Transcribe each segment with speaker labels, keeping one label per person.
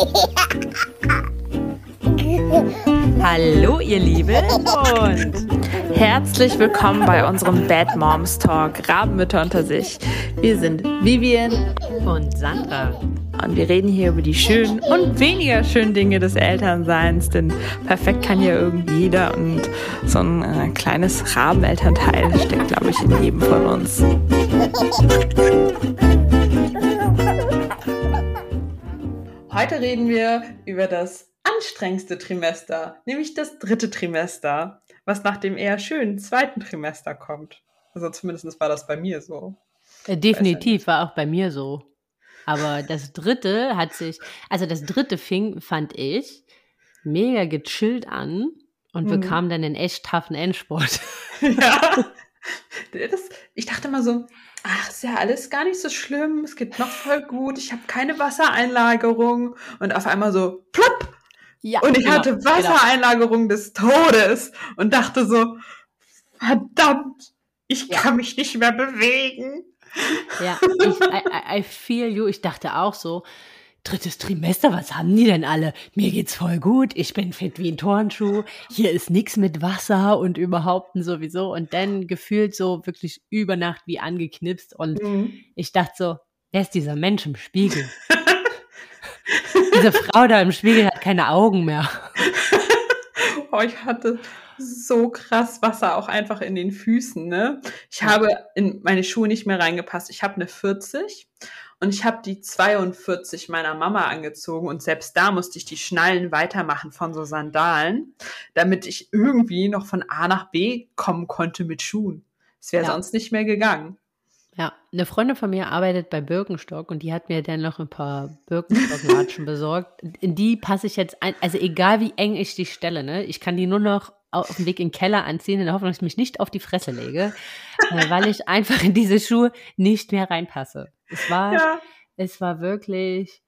Speaker 1: Hallo ihr Lieben und herzlich willkommen bei unserem Bad Moms Talk Rabenmütter unter sich. Wir sind Vivian
Speaker 2: und Sandra
Speaker 1: und wir reden hier über die schönen und weniger schönen Dinge des Elternseins, denn perfekt kann ja irgendwie jeder und so ein äh, kleines Rabenelternteil steckt, glaube ich, in jedem von uns. Heute reden wir über das anstrengendste Trimester, nämlich das dritte Trimester, was nach dem eher schönen zweiten Trimester kommt. Also zumindest war das bei mir so.
Speaker 2: Definitiv war auch bei mir so. Aber das dritte hat sich, also das dritte fing, fand ich, mega gechillt an und mhm. bekam dann einen echt toughen Endsport. Ja.
Speaker 1: Das, ich dachte immer so, ach, ist ja alles gar nicht so schlimm, es geht noch voll gut, ich habe keine Wassereinlagerung und auf einmal so plopp ja, und ich genau, hatte genau. Wassereinlagerung genau. des Todes und dachte so, verdammt, ich ja. kann mich nicht mehr bewegen.
Speaker 2: Ja, ich, I, I feel you. Ich dachte auch so, drittes Trimester, was haben die denn alle? Mir geht's voll gut, ich bin fit wie ein Turnschuh, hier ist nichts mit Wasser und überhaupt sowieso. Und dann gefühlt so wirklich über Nacht wie angeknipst. Und mhm. ich dachte so, wer ist dieser Mensch im Spiegel? Diese Frau da im Spiegel hat keine Augen mehr.
Speaker 1: oh, ich hatte so krass Wasser auch einfach in den Füßen. Ne? Ich habe in meine Schuhe nicht mehr reingepasst. Ich habe eine 40 und ich habe die 42 meiner Mama angezogen und selbst da musste ich die Schnallen weitermachen von so Sandalen, damit ich irgendwie noch von A nach B kommen konnte mit Schuhen. Es wäre ja. sonst nicht mehr gegangen.
Speaker 2: Ja, eine Freundin von mir arbeitet bei Birkenstock und die hat mir dann noch ein paar Birkenstock-Latschen besorgt. In die passe ich jetzt ein, also egal wie eng ich die stelle, ne, ich kann die nur noch auf dem Weg in den Keller anziehen, in der Hoffnung, dass ich mich nicht auf die Fresse lege, äh, weil ich einfach in diese Schuhe nicht mehr reinpasse. Es war, ja. es war wirklich.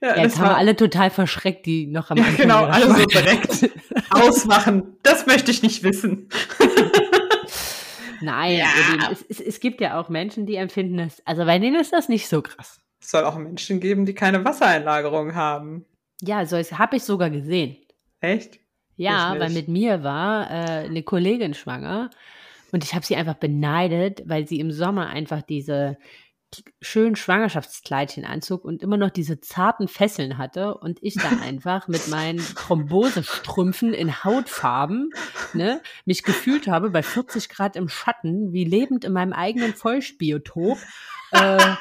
Speaker 2: Ja, ja jetzt haben wir alle total verschreckt, die noch am
Speaker 1: Anfang. Ja, genau, alle so direkt ausmachen. Das möchte ich nicht wissen.
Speaker 2: Nein, ja. es, es, es, gibt ja auch Menschen, die empfinden es, also bei denen ist das nicht so krass.
Speaker 1: Es soll auch Menschen geben, die keine Wassereinlagerung haben.
Speaker 2: Ja, so habe ich sogar gesehen.
Speaker 1: Echt?
Speaker 2: Ja, weil mit mir war äh, eine Kollegin schwanger und ich habe sie einfach beneidet, weil sie im Sommer einfach diese schönen Schwangerschaftskleidchen anzog und immer noch diese zarten Fesseln hatte und ich dann einfach mit meinen Thrombosestrümpfen in Hautfarben ne, mich gefühlt habe bei 40 Grad im Schatten, wie lebend in meinem eigenen Feuchtbiotop. Äh,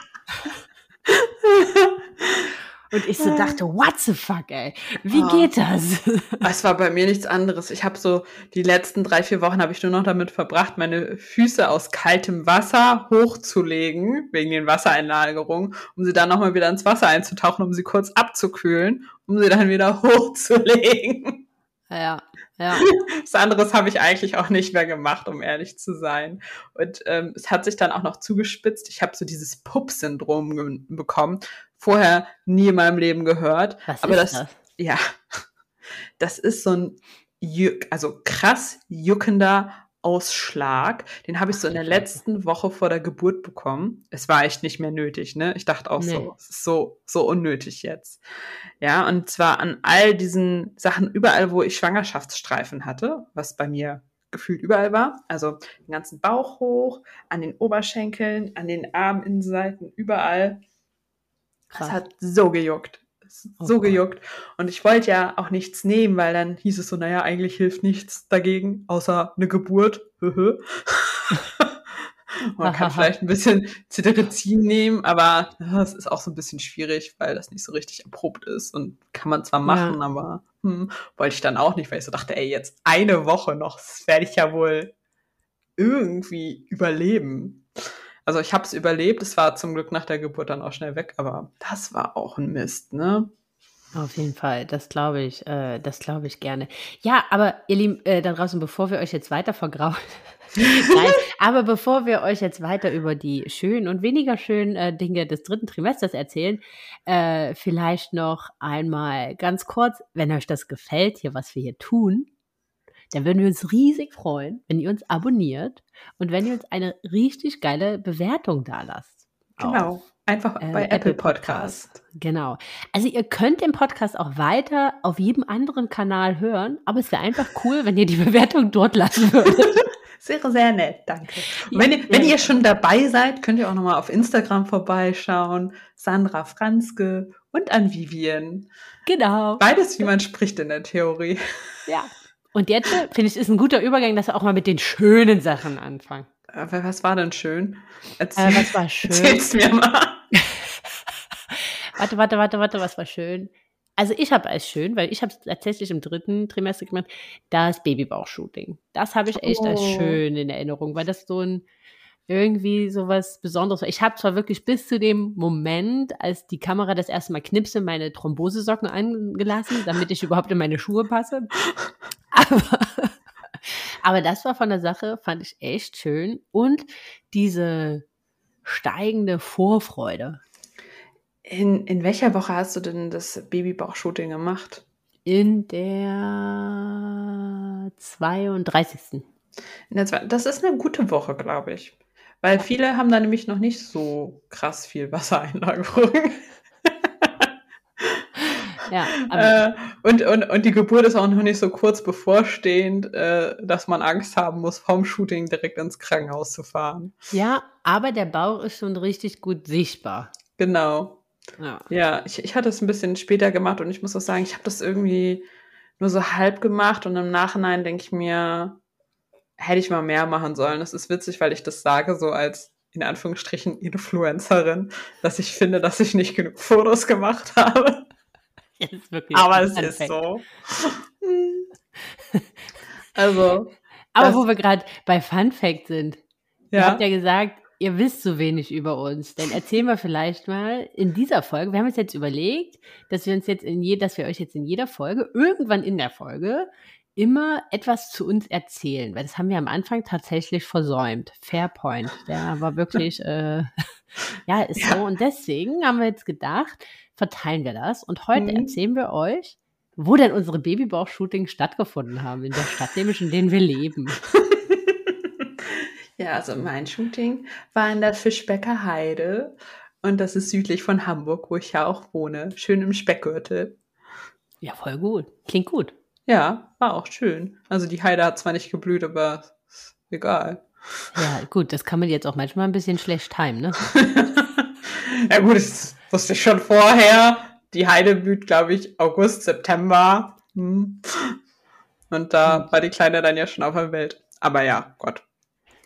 Speaker 2: und ich so dachte, what the fuck, ey? Wie oh. geht das?
Speaker 1: Es war bei mir nichts anderes. Ich habe so die letzten drei, vier Wochen habe ich nur noch damit verbracht, meine Füße aus kaltem Wasser hochzulegen, wegen den Wassereinlagerungen, um sie dann nochmal wieder ins Wasser einzutauchen, um sie kurz abzukühlen, um sie dann wieder hochzulegen.
Speaker 2: Ja, ja.
Speaker 1: Was anderes habe ich eigentlich auch nicht mehr gemacht, um ehrlich zu sein. Und ähm, es hat sich dann auch noch zugespitzt. Ich habe so dieses Pup-Syndrom bekommen, vorher nie in meinem Leben gehört.
Speaker 2: Was
Speaker 1: aber
Speaker 2: das,
Speaker 1: das, ja, das ist so ein Juck, also krass juckender Ausschlag. Den habe ich so in der letzten Woche vor der Geburt bekommen. Es war echt nicht mehr nötig, ne? Ich dachte auch nee. so, es ist so, so unnötig jetzt. Ja, und zwar an all diesen Sachen, überall, wo ich Schwangerschaftsstreifen hatte, was bei mir gefühlt überall war. Also den ganzen Bauch hoch, an den Oberschenkeln, an den Arminnenseiten, überall. Krass. Das hat so gejuckt. So oh gejuckt. Und ich wollte ja auch nichts nehmen, weil dann hieß es so, naja, eigentlich hilft nichts dagegen, außer eine Geburt. Man kann vielleicht ein bisschen Cetirizin nehmen, aber das ist auch so ein bisschen schwierig, weil das nicht so richtig erprobt ist. Und kann man zwar machen, ja. aber hm, wollte ich dann auch nicht, weil ich so dachte, ey, jetzt eine Woche noch, das werde ich ja wohl irgendwie überleben. Also ich habe es überlebt. Es war zum Glück nach der Geburt dann auch schnell weg, aber das war auch ein Mist, ne?
Speaker 2: Auf jeden Fall, das glaube ich, äh, das glaube ich gerne. Ja, aber ihr Lieben äh, da draußen, bevor wir euch jetzt weiter vergrauen, Nein, aber bevor wir euch jetzt weiter über die schönen und weniger schönen äh, Dinge des dritten Trimesters erzählen, äh, vielleicht noch einmal ganz kurz, wenn euch das gefällt, hier was wir hier tun, dann würden wir uns riesig freuen, wenn ihr uns abonniert und wenn ihr uns eine richtig geile Bewertung da lasst.
Speaker 1: Genau. Einfach
Speaker 2: äh,
Speaker 1: bei Apple
Speaker 2: Apple
Speaker 1: Podcast.
Speaker 2: Podcast. Genau. Also ihr könnt den Podcast auch weiter auf jedem anderen Kanal hören, aber es wäre einfach cool, wenn ihr die Bewertung dort lassen würdet.
Speaker 1: Wäre sehr nett, danke.
Speaker 2: Ja,
Speaker 1: wenn, ihr, wenn
Speaker 2: ja.
Speaker 1: ihr schon dabei seid, könnt ihr auch nochmal auf Instagram vorbeischauen. Sandra Franzke und an Vivian.
Speaker 2: genau.
Speaker 1: Beides, wie man spricht in der Theorie.
Speaker 2: Ja. Und jetzt äh, finde ich, ist ein guter Übergang, dass wir auch mal mit den schönen Sachen anfangen.
Speaker 1: Aber was war denn schön?
Speaker 2: Äh,
Speaker 1: Erzähl,
Speaker 2: was war schön?
Speaker 1: Erzähl's mir mal.
Speaker 2: Warte, warte, warte, warte, was war schön? Also ich habe es schön, weil ich habe es tatsächlich im dritten Trimester gemacht, das Babybauch-Shooting. Das habe ich echt als
Speaker 1: Oh.
Speaker 2: schön in Erinnerung, weil das so ein irgendwie so was Besonderes. Ich habe zwar wirklich bis zu dem Moment, als die Kamera das erste Mal knipste, meine Thrombosesocken angelassen, damit ich überhaupt in meine Schuhe passe. Aber, aber das war von der Sache, fand ich echt schön. Und diese steigende Vorfreude.
Speaker 1: In, in welcher Woche hast du denn das Babybauch-Shooting gemacht?
Speaker 2: In der 32.
Speaker 1: In der zwei- Das ist eine gute Woche, glaube ich. Weil viele haben da nämlich noch nicht so krass viel Wassereinlagerung.
Speaker 2: Ja,
Speaker 1: Äh, und, und, und die Geburt ist auch noch nicht so kurz bevorstehend, äh, dass man Angst haben muss, vom Shooting direkt ins Krankenhaus zu fahren.
Speaker 2: ja, aber der Bauch ist schon richtig gut sichtbar.
Speaker 1: Genau.
Speaker 2: Ja.
Speaker 1: Ja, ich, ich hatte es ein bisschen später gemacht und ich muss auch sagen, ich habe das irgendwie nur so halb gemacht und im Nachhinein denke ich mir, hätte ich mal mehr machen sollen. Das ist witzig, weil ich das sage, so als in Anführungsstrichen Influencerin, dass ich finde, dass ich nicht genug Fotos gemacht habe. Aber es
Speaker 2: Fun
Speaker 1: ist so. also,
Speaker 2: Aber wo wir gerade bei Fun Fact sind, ihr
Speaker 1: ja.
Speaker 2: habt ja gesagt, ihr wisst so wenig über uns. Dann erzählen wir vielleicht mal in dieser Folge, wir haben uns jetzt überlegt, dass wir uns jetzt in je, dass wir euch jetzt in jeder Folge, irgendwann in der Folge, immer etwas zu uns erzählen, weil das haben wir am Anfang tatsächlich versäumt. Fair point. Der war wirklich, äh, ja, ist
Speaker 1: Ja.
Speaker 2: so. Und deswegen haben wir jetzt gedacht, verteilen wir das. Und heute
Speaker 1: Mhm.
Speaker 2: erzählen wir euch, wo denn unsere Babybauch-Shootings stattgefunden haben, in der Stadt nämlich, in der wir leben.
Speaker 1: Ja, also mein Shooting war in der Fischbecker Heide und das ist südlich von Hamburg, wo ich ja auch wohne, schön im Speckgürtel.
Speaker 2: Ja, voll gut. Klingt gut.
Speaker 1: Ja, war auch schön. Also die Heide hat zwar nicht geblüht, aber egal.
Speaker 2: Ja, gut, das kann man jetzt auch manchmal ein bisschen schlecht timen, ne?
Speaker 1: ja gut, das wusste ich schon vorher. Die Heide blüht, glaube ich, August, September. Hm. Und da
Speaker 2: Hm.
Speaker 1: war die Kleine dann ja schon auf der Welt. Aber ja, Gott.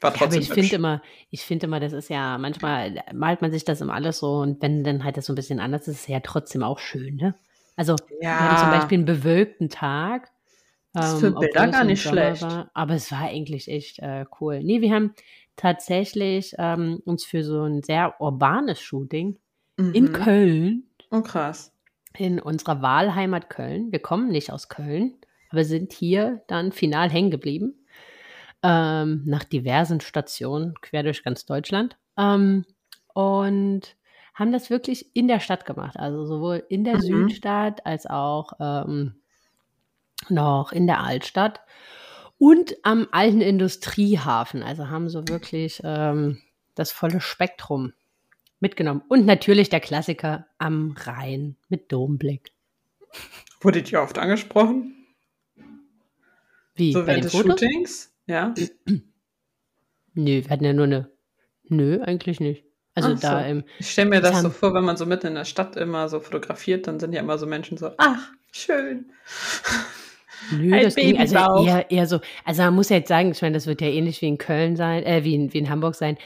Speaker 1: War
Speaker 2: Ja, aber
Speaker 1: trotzdem
Speaker 2: ich finde immer, ich finde immer, das ist ja, manchmal malt man sich das immer alles so und wenn dann halt das so ein bisschen anders ist, ist es ja trotzdem auch schön, ne? Also, wir hatten zum
Speaker 1: ja,
Speaker 2: Beispiel einen bewölkten Tag.
Speaker 1: Das ist für
Speaker 2: ähm,
Speaker 1: Bilder
Speaker 2: obwohl es
Speaker 1: gar nicht schlecht.
Speaker 2: War, aber es war eigentlich echt äh, cool. Nee, wir haben tatsächlich ähm, uns für so ein sehr urbanes Shooting in
Speaker 1: mhm.
Speaker 2: Köln
Speaker 1: Oh, krass.
Speaker 2: in unserer Wahlheimat Köln. Wir kommen nicht aus Köln, aber sind hier dann final hängen geblieben. Ähm, nach diversen Stationen quer durch ganz Deutschland. Ähm, und haben das wirklich in der Stadt gemacht. Also sowohl in der
Speaker 1: Mhm.
Speaker 2: Südstadt als auch ähm, noch in der Altstadt. Und am alten Industriehafen. Also haben so wirklich ähm, das volle Spektrum mitgenommen. Und natürlich der Klassiker am Rhein mit Domblick.
Speaker 1: Wurde die oft angesprochen?
Speaker 2: Wie?
Speaker 1: So
Speaker 2: bei den
Speaker 1: während des
Speaker 2: Fotos?
Speaker 1: Shootings? Ja.
Speaker 2: Nö, wir hatten ja nur eine. Nö, eigentlich nicht. Also
Speaker 1: so.
Speaker 2: da im.
Speaker 1: Ich stelle mir
Speaker 2: Das
Speaker 1: das so
Speaker 2: haben-
Speaker 1: vor, wenn man so mitten in der Stadt immer so fotografiert, dann sind ja immer so Menschen so, ach, schön.
Speaker 2: Nö,
Speaker 1: Ein
Speaker 2: das ging also eher, eher so. Also man muss ja jetzt sagen, ich meine, das wird ja ähnlich wie in Köln sein, äh, wie in, wie in Hamburg sein.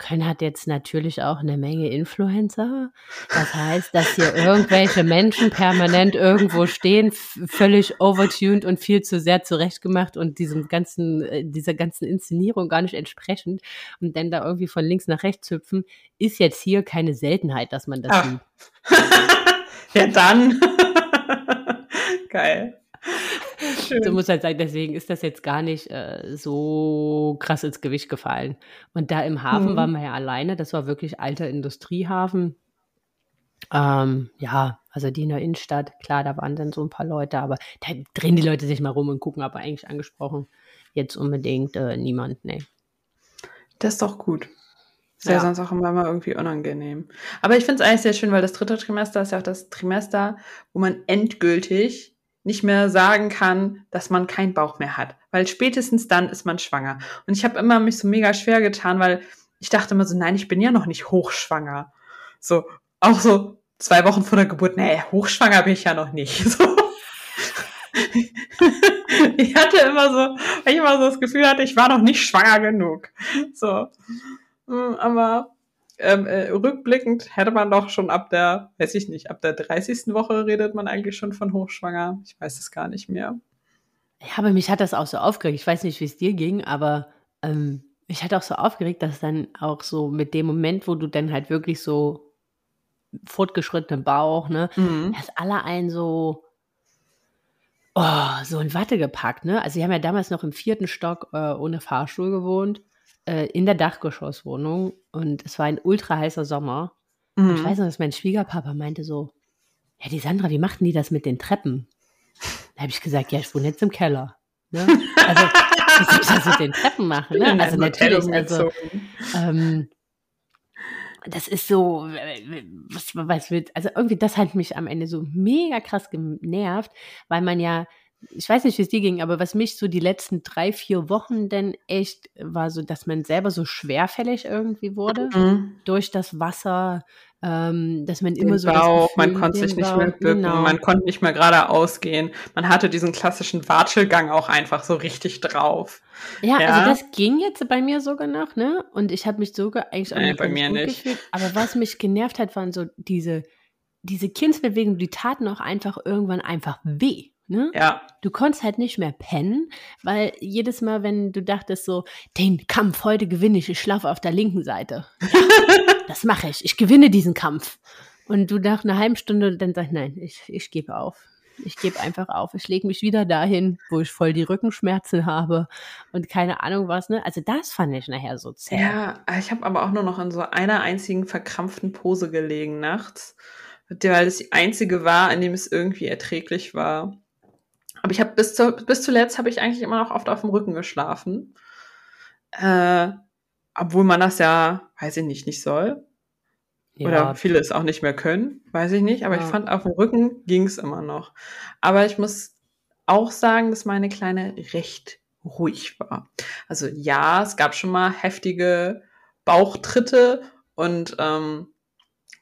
Speaker 2: Köln hat jetzt natürlich auch eine Menge Influencer. Das heißt, dass hier irgendwelche Menschen permanent irgendwo stehen, völlig overtuned und viel zu sehr zurechtgemacht und diesem ganzen, äh, dieser ganzen Inszenierung gar nicht entsprechend und dann da irgendwie von links nach rechts hüpfen, ist jetzt hier keine Seltenheit, dass man das
Speaker 1: Ach.
Speaker 2: sieht.
Speaker 1: ja, dann. Geil. Schön.
Speaker 2: Du musst halt sagen, deswegen ist das jetzt gar nicht äh, so krass ins Gewicht gefallen. Und da im Hafen
Speaker 1: Mhm.
Speaker 2: waren wir ja alleine. Das war wirklich alter Industriehafen. Ähm, ja, also die in der Innenstadt, klar, da waren dann so ein paar Leute, aber da drehen die Leute sich mal rum und gucken, aber eigentlich angesprochen. Jetzt unbedingt äh, niemand, nee.
Speaker 1: Das ist doch gut. Ist ja,
Speaker 2: Ja.
Speaker 1: sonst auch immer mal irgendwie unangenehm. Aber ich finde es eigentlich sehr schön, weil das dritte Trimester ist ja auch das Trimester, wo man endgültig nicht mehr sagen kann, dass man keinen Bauch mehr hat. Weil spätestens dann ist man schwanger. Und ich habe immer mich so mega schwer getan, weil ich dachte immer so, nein, ich bin ja noch nicht hochschwanger. So, auch so zwei Wochen vor der Geburt, nee, hochschwanger bin ich ja noch nicht. So. ich hatte immer so, ich immer so das Gefühl hatte, ich war noch nicht schwanger genug. So. Mm, Aber ähm, äh, rückblickend hätte man doch schon ab der, weiß ich nicht, ab der 30. Woche redet man eigentlich schon von hochschwanger. Ich weiß es gar nicht mehr.
Speaker 2: Ja, aber mich hat das auch so aufgeregt. Ich weiß nicht, wie es dir ging, aber ähm, mich hat auch so aufgeregt, dass dann auch so mit dem Moment, wo du dann halt wirklich so fortgeschrittenen Bauch, ne,
Speaker 1: Mhm.
Speaker 2: dass alle einen so, oh, so in Watte gepackt, ne? Also, wir haben ja damals noch im vierten Stock äh, ohne Fahrstuhl gewohnt, äh, in der Dachgeschosswohnung und es war ein ultra heißer Sommer. Und ich
Speaker 1: Mhm.
Speaker 2: weiß noch, dass mein Schwiegerpapa meinte so, ja, die Sandra, wie machten die das mit den Treppen? Da habe ich gesagt, ja, ich wohne jetzt im Keller. Ne? Also, wie soll ich das mit den Treppen machen? Ne? Also natürlich, also ähm, das ist so, was, was wird, also irgendwie, das hat mich am Ende so mega krass genervt, weil man ja, ich weiß nicht, wie es dir ging, aber was mich so die letzten drei, vier Wochen denn echt war so, dass man selber so schwerfällig irgendwie wurde
Speaker 1: Mhm.
Speaker 2: durch das Wasser, ähm, dass man
Speaker 1: Den
Speaker 2: immer so
Speaker 1: Bauch,
Speaker 2: das
Speaker 1: man
Speaker 2: Gefühl,
Speaker 1: konnte sich nicht
Speaker 2: Bauch,
Speaker 1: mehr bücken,
Speaker 2: genau.
Speaker 1: man konnte nicht mehr geradeaus gehen. Man hatte diesen klassischen Watschelgang auch einfach so richtig drauf.
Speaker 2: Ja,
Speaker 1: Ja.
Speaker 2: also das ging jetzt bei mir sogar noch, ne? Und ich habe mich sogar eigentlich auch
Speaker 1: Nee, bei mir nicht.
Speaker 2: gefühlt. Aber was mich genervt hat, waren so diese, diese Kindsbewegungen, die taten auch einfach irgendwann einfach weh. Ne?
Speaker 1: Ja,
Speaker 2: Du konntest halt nicht mehr pennen, weil jedes Mal, wenn du dachtest so, den Kampf heute gewinne ich, ich schlafe auf der linken Seite. Ja, das mache ich. Ich gewinne diesen Kampf. Und du nach einer halben Stunde dann sagst, nein, ich, ich gebe auf. Ich gebe einfach auf. Ich lege mich wieder dahin, wo ich voll die Rückenschmerzen habe und keine Ahnung was. Ne? Also das fand ich nachher so zäh.
Speaker 1: ja. Ich habe aber auch nur noch in so einer einzigen verkrampften Pose gelegen nachts, weil es die einzige war, in dem es irgendwie erträglich war. Aber ich habe bis, zu, bis zuletzt habe ich eigentlich immer noch oft auf dem Rücken geschlafen. Äh, obwohl man das ja, weiß ich nicht, nicht soll. Oder viele es auch nicht mehr können, weiß ich nicht. Aber
Speaker 2: Ja.
Speaker 1: ich fand, auf dem Rücken ging es immer noch. Aber ich muss auch sagen, dass meine Kleine recht ruhig war. Also ja, es gab schon mal heftige Bauchtritte und ähm,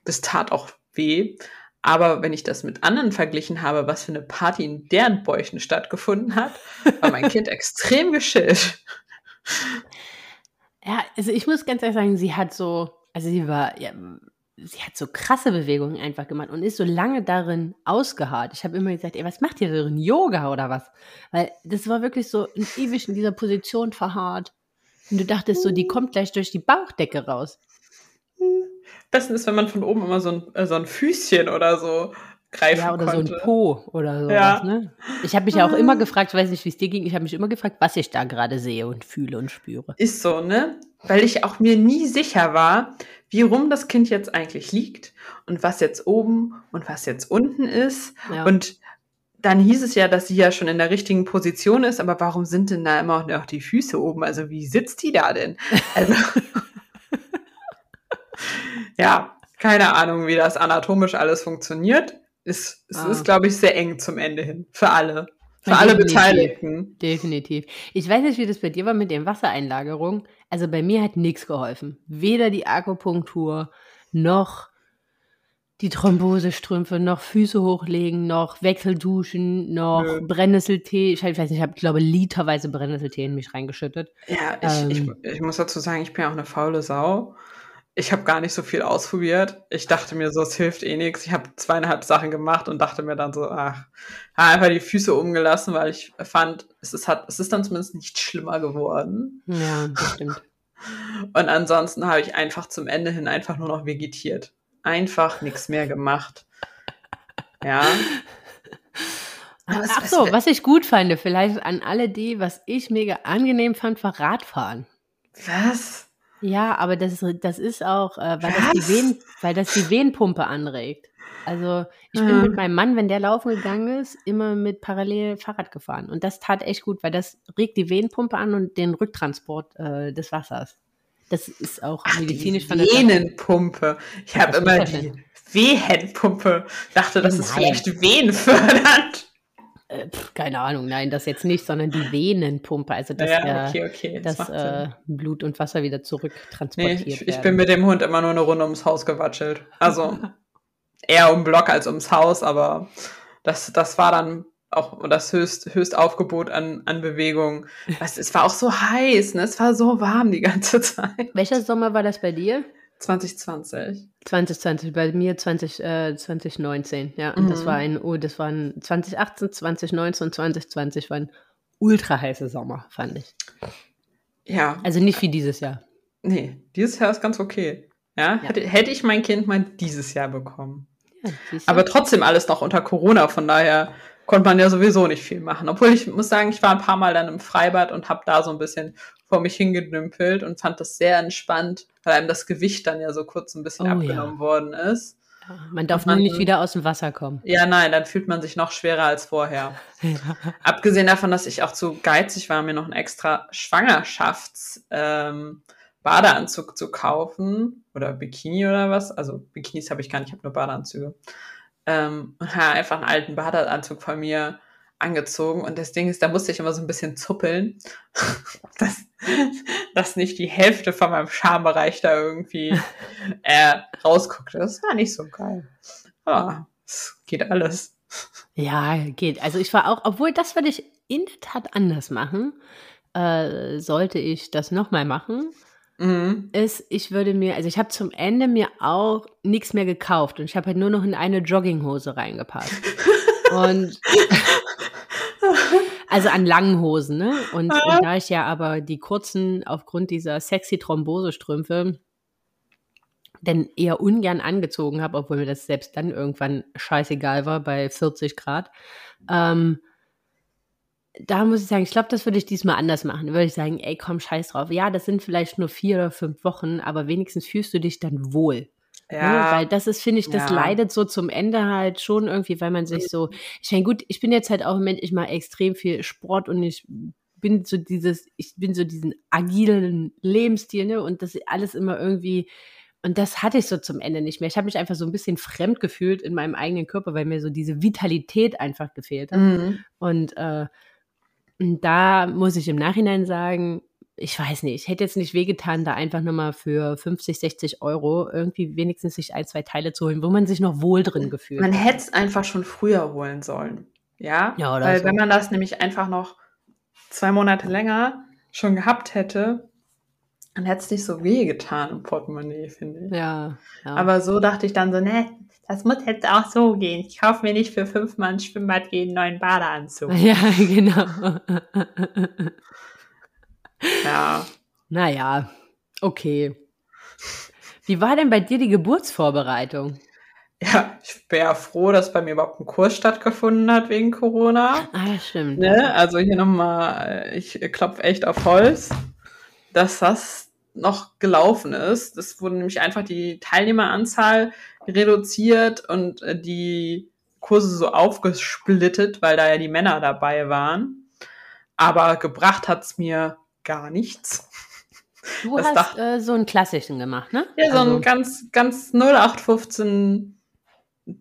Speaker 1: das tat auch weh. Aber wenn ich das mit anderen verglichen habe, was für eine Party in deren Bäuchen stattgefunden hat, war mein Kind extrem geschillt.
Speaker 2: Ja, also ich muss ganz ehrlich sagen, sie hat so, also sie war, ja, sie hat so krasse Bewegungen einfach gemacht und ist so lange darin ausgeharrt. Ich habe immer gesagt, ey, was macht ihr darin? Yoga oder was? Weil das war wirklich so ein ewig in dieser Position verharrt. Und du dachtest so, die kommt gleich durch die Bauchdecke raus.
Speaker 1: Besten ist, wenn man von oben immer so ein, äh, so ein Füßchen oder so greifen
Speaker 2: Ja, oder
Speaker 1: konnte.
Speaker 2: so ein Po oder sowas,
Speaker 1: Ja.
Speaker 2: ne? Ich habe mich ja auch immer gefragt, ich weiß nicht, wie es dir ging, ich habe mich immer gefragt, was ich da gerade sehe und fühle und spüre.
Speaker 1: Ist so, ne? Weil ich auch mir nie sicher war, wie rum das Kind jetzt eigentlich liegt und was jetzt oben und was jetzt unten ist.
Speaker 2: Ja.
Speaker 1: Und dann hieß es ja, dass sie ja schon in der richtigen Position ist, aber warum sind denn da immer noch die Füße oben? Also wie sitzt die da denn? Also ja, keine Ahnung, wie das anatomisch alles funktioniert. Es, es
Speaker 2: Ah.
Speaker 1: ist, glaube ich, sehr eng zum Ende hin. Für alle. Für
Speaker 2: Ja,
Speaker 1: alle
Speaker 2: definitiv.
Speaker 1: Beteiligten.
Speaker 2: Definitiv. Ich weiß nicht, wie das bei dir war mit den Wassereinlagerungen. Also bei mir hat nichts geholfen. Weder die Akupunktur noch die Thrombosestrümpfe, noch Füße hochlegen, noch Wechselduschen, noch
Speaker 1: Nö.
Speaker 2: Brennnesseltee. Ich weiß nicht, ich habe, glaube literweise Brennnesseltee in mich reingeschüttet.
Speaker 1: Ja, ich,
Speaker 2: Ähm.
Speaker 1: ich, ich muss dazu sagen, ich bin ja auch eine faule Sau. Ich habe gar nicht so viel ausprobiert. Ich dachte mir so, es hilft eh nichts. Ich habe zweieinhalb Sachen gemacht und dachte mir dann so, ach, habe einfach die Füße umgelassen, weil ich fand, es ist, hat, es ist dann zumindest nicht schlimmer geworden.
Speaker 2: Ja, das stimmt.
Speaker 1: Und ansonsten habe ich einfach zum Ende hin einfach nur noch vegetiert. Einfach nichts mehr gemacht. Ja.
Speaker 2: Ach so, was ich gut fand, vielleicht an alle die, was ich mega angenehm fand, war Radfahren.
Speaker 1: Was?
Speaker 2: Ja, aber das, ist- das ist auch, äh, weil, das die Venen, weil das die Venenpumpe anregt. Also ich bin
Speaker 1: Ja.
Speaker 2: mit meinem Mann, wenn der laufen gegangen ist, immer mit parallel Fahrrad gefahren. Und das tat echt gut, weil das regt die Venenpumpe an und den Rücktransport äh, des Wassers. Das ist auch
Speaker 1: Ach,
Speaker 2: medizinisch
Speaker 1: die
Speaker 2: von der.
Speaker 1: Venenpumpe. Ich habe immer
Speaker 2: ist
Speaker 1: die Wehenpumpe. Dachte, das ist
Speaker 2: Nein.
Speaker 1: vielleicht venenfördernd.
Speaker 2: Pf, keine Ahnung, nein, das jetzt nicht, sondern die Venenpumpe, also dass
Speaker 1: ja, okay, okay.
Speaker 2: das
Speaker 1: macht
Speaker 2: äh. Blut und Wasser wieder
Speaker 1: Nee,
Speaker 2: zurücktransportiert
Speaker 1: ich, ich
Speaker 2: werden.
Speaker 1: bin mit dem Hund immer nur eine Runde ums Haus gewatschelt. Also eher um Block als ums Haus, aber das, das war dann auch das höchst, höchst Aufgebot an, an Bewegung. Es, es war auch so heiß, ne? Es war so warm die ganze Zeit.
Speaker 2: Welcher Sommer war das bei dir?
Speaker 1: 2020.
Speaker 2: 2020, bei mir 20, äh, 2019, ja. Und das
Speaker 1: Mhm.
Speaker 2: war ein, oh, das waren 2018, 2019 und 2020 waren ultra heiße Sommer, fand ich.
Speaker 1: Ja,
Speaker 2: Also nicht wie dieses Jahr.
Speaker 1: nee, dieses Jahr ist ganz okay. Ja,
Speaker 2: Ja.
Speaker 1: Hätte, hätte ich mein Kind mal dieses Jahr bekommen.
Speaker 2: Ja?
Speaker 1: Aber trotzdem alles noch unter Corona, von daher konnte man ja sowieso nicht viel machen. Obwohl ich muss sagen, ich war ein paar Mal dann im Freibad und habe da so ein bisschen vor mich hingedümpelt und fand das sehr entspannt, weil einem das Gewicht dann ja so kurz ein bisschen
Speaker 2: Oh,
Speaker 1: abgenommen worden ist.
Speaker 2: Ja, man darf
Speaker 1: man-
Speaker 2: nur nicht wieder aus dem Wasser kommen.
Speaker 1: Ja, nein, dann fühlt man sich noch schwerer als vorher. Abgesehen davon, dass ich auch zu geizig war, mir noch einen extra Schwangerschafts ähm, Badeanzug zu kaufen oder Bikini oder was. Also Bikinis habe ich gar nicht, ich habe nur Badeanzüge. Ähm, und habe einfach einen alten Badeanzug von mir angezogen. Und das Ding ist, da musste ich immer so ein bisschen zuppeln, dass, dass nicht die Hälfte von meinem Schambereich da irgendwie äh, rausguckte. Das war nicht so geil. Aber es geht alles.
Speaker 2: Ja, geht. Also ich war auch, obwohl das würde ich in der Tat anders machen, äh, sollte ich das nochmal machen,
Speaker 1: Mhm.
Speaker 2: ist, ich würde mir, also ich habe zum Ende mir auch nichts mehr gekauft und ich habe halt nur noch in eine Jogginghose reingepasst. und also an langen Hosen, ne? Und, und da ich ja aber die kurzen aufgrund dieser sexy Thrombosestrümpfe denn eher ungern angezogen habe, obwohl mir das selbst dann irgendwann scheißegal war bei 40 Grad. Ähm, da muss ich sagen, ich glaube, das würde ich diesmal anders machen. Da würde ich sagen, ey, komm, scheiß drauf. Ja, das sind vielleicht nur vier oder fünf Wochen, aber wenigstens fühlst du dich dann wohl. Ne? Weil das ist, finde ich, das
Speaker 1: Ja.
Speaker 2: leidet so zum Ende halt schon irgendwie, weil man sich so, ich meine, gut, ich bin jetzt halt auch im Moment, ich mache extrem viel Sport und ich bin so dieses, ich bin so diesen agilen Lebensstil, ne? Und das alles immer irgendwie, und das hatte ich so zum Ende nicht mehr. Ich habe mich einfach so ein bisschen fremd gefühlt in meinem eigenen Körper, weil mir so diese Vitalität einfach gefehlt hat.
Speaker 1: Mhm.
Speaker 2: Und äh, und da muss ich im Nachhinein sagen, ich weiß nicht, ich hätte jetzt nicht wehgetan, da einfach nochmal für 50, 60 Euro irgendwie wenigstens sich ein, zwei Teile zu holen, wo man sich noch wohl drin gefühlt
Speaker 1: Man hätte es einfach schon früher holen sollen. Ja,
Speaker 2: Ja, oder
Speaker 1: weil
Speaker 2: so.
Speaker 1: wenn man das nämlich einfach noch zwei Monate länger schon gehabt hätte, dann hätte es nicht so weh getan im Portemonnaie, finde ich.
Speaker 2: Ja, ja.
Speaker 1: Aber so dachte ich dann so, ne, das muss jetzt auch so gehen. Ich kaufe mir nicht für fünfmal ein Schwimmbad einen neuen Badeanzug.
Speaker 2: ja, genau.
Speaker 1: Ja.
Speaker 2: naja, okay. Wie war denn bei dir die Geburtsvorbereitung?
Speaker 1: Ja, ich wäre ja froh, dass bei mir überhaupt ein Kurs stattgefunden hat wegen Corona.
Speaker 2: Ah, ja, stimmt.
Speaker 1: Ne? Also hier nochmal, ich klopfe echt auf Holz, dass das noch gelaufen ist. Das wurde nämlich einfach die Teilnehmeranzahl reduziert und äh, die Kurse so aufgesplittet, weil da ja die Männer dabei waren. Aber gebracht hat's mir gar nichts.
Speaker 2: Du
Speaker 1: das
Speaker 2: hast äh, so einen klassischen gemacht, ne?
Speaker 1: Ja, so
Speaker 2: Also-
Speaker 1: ein ganz, ganz 0815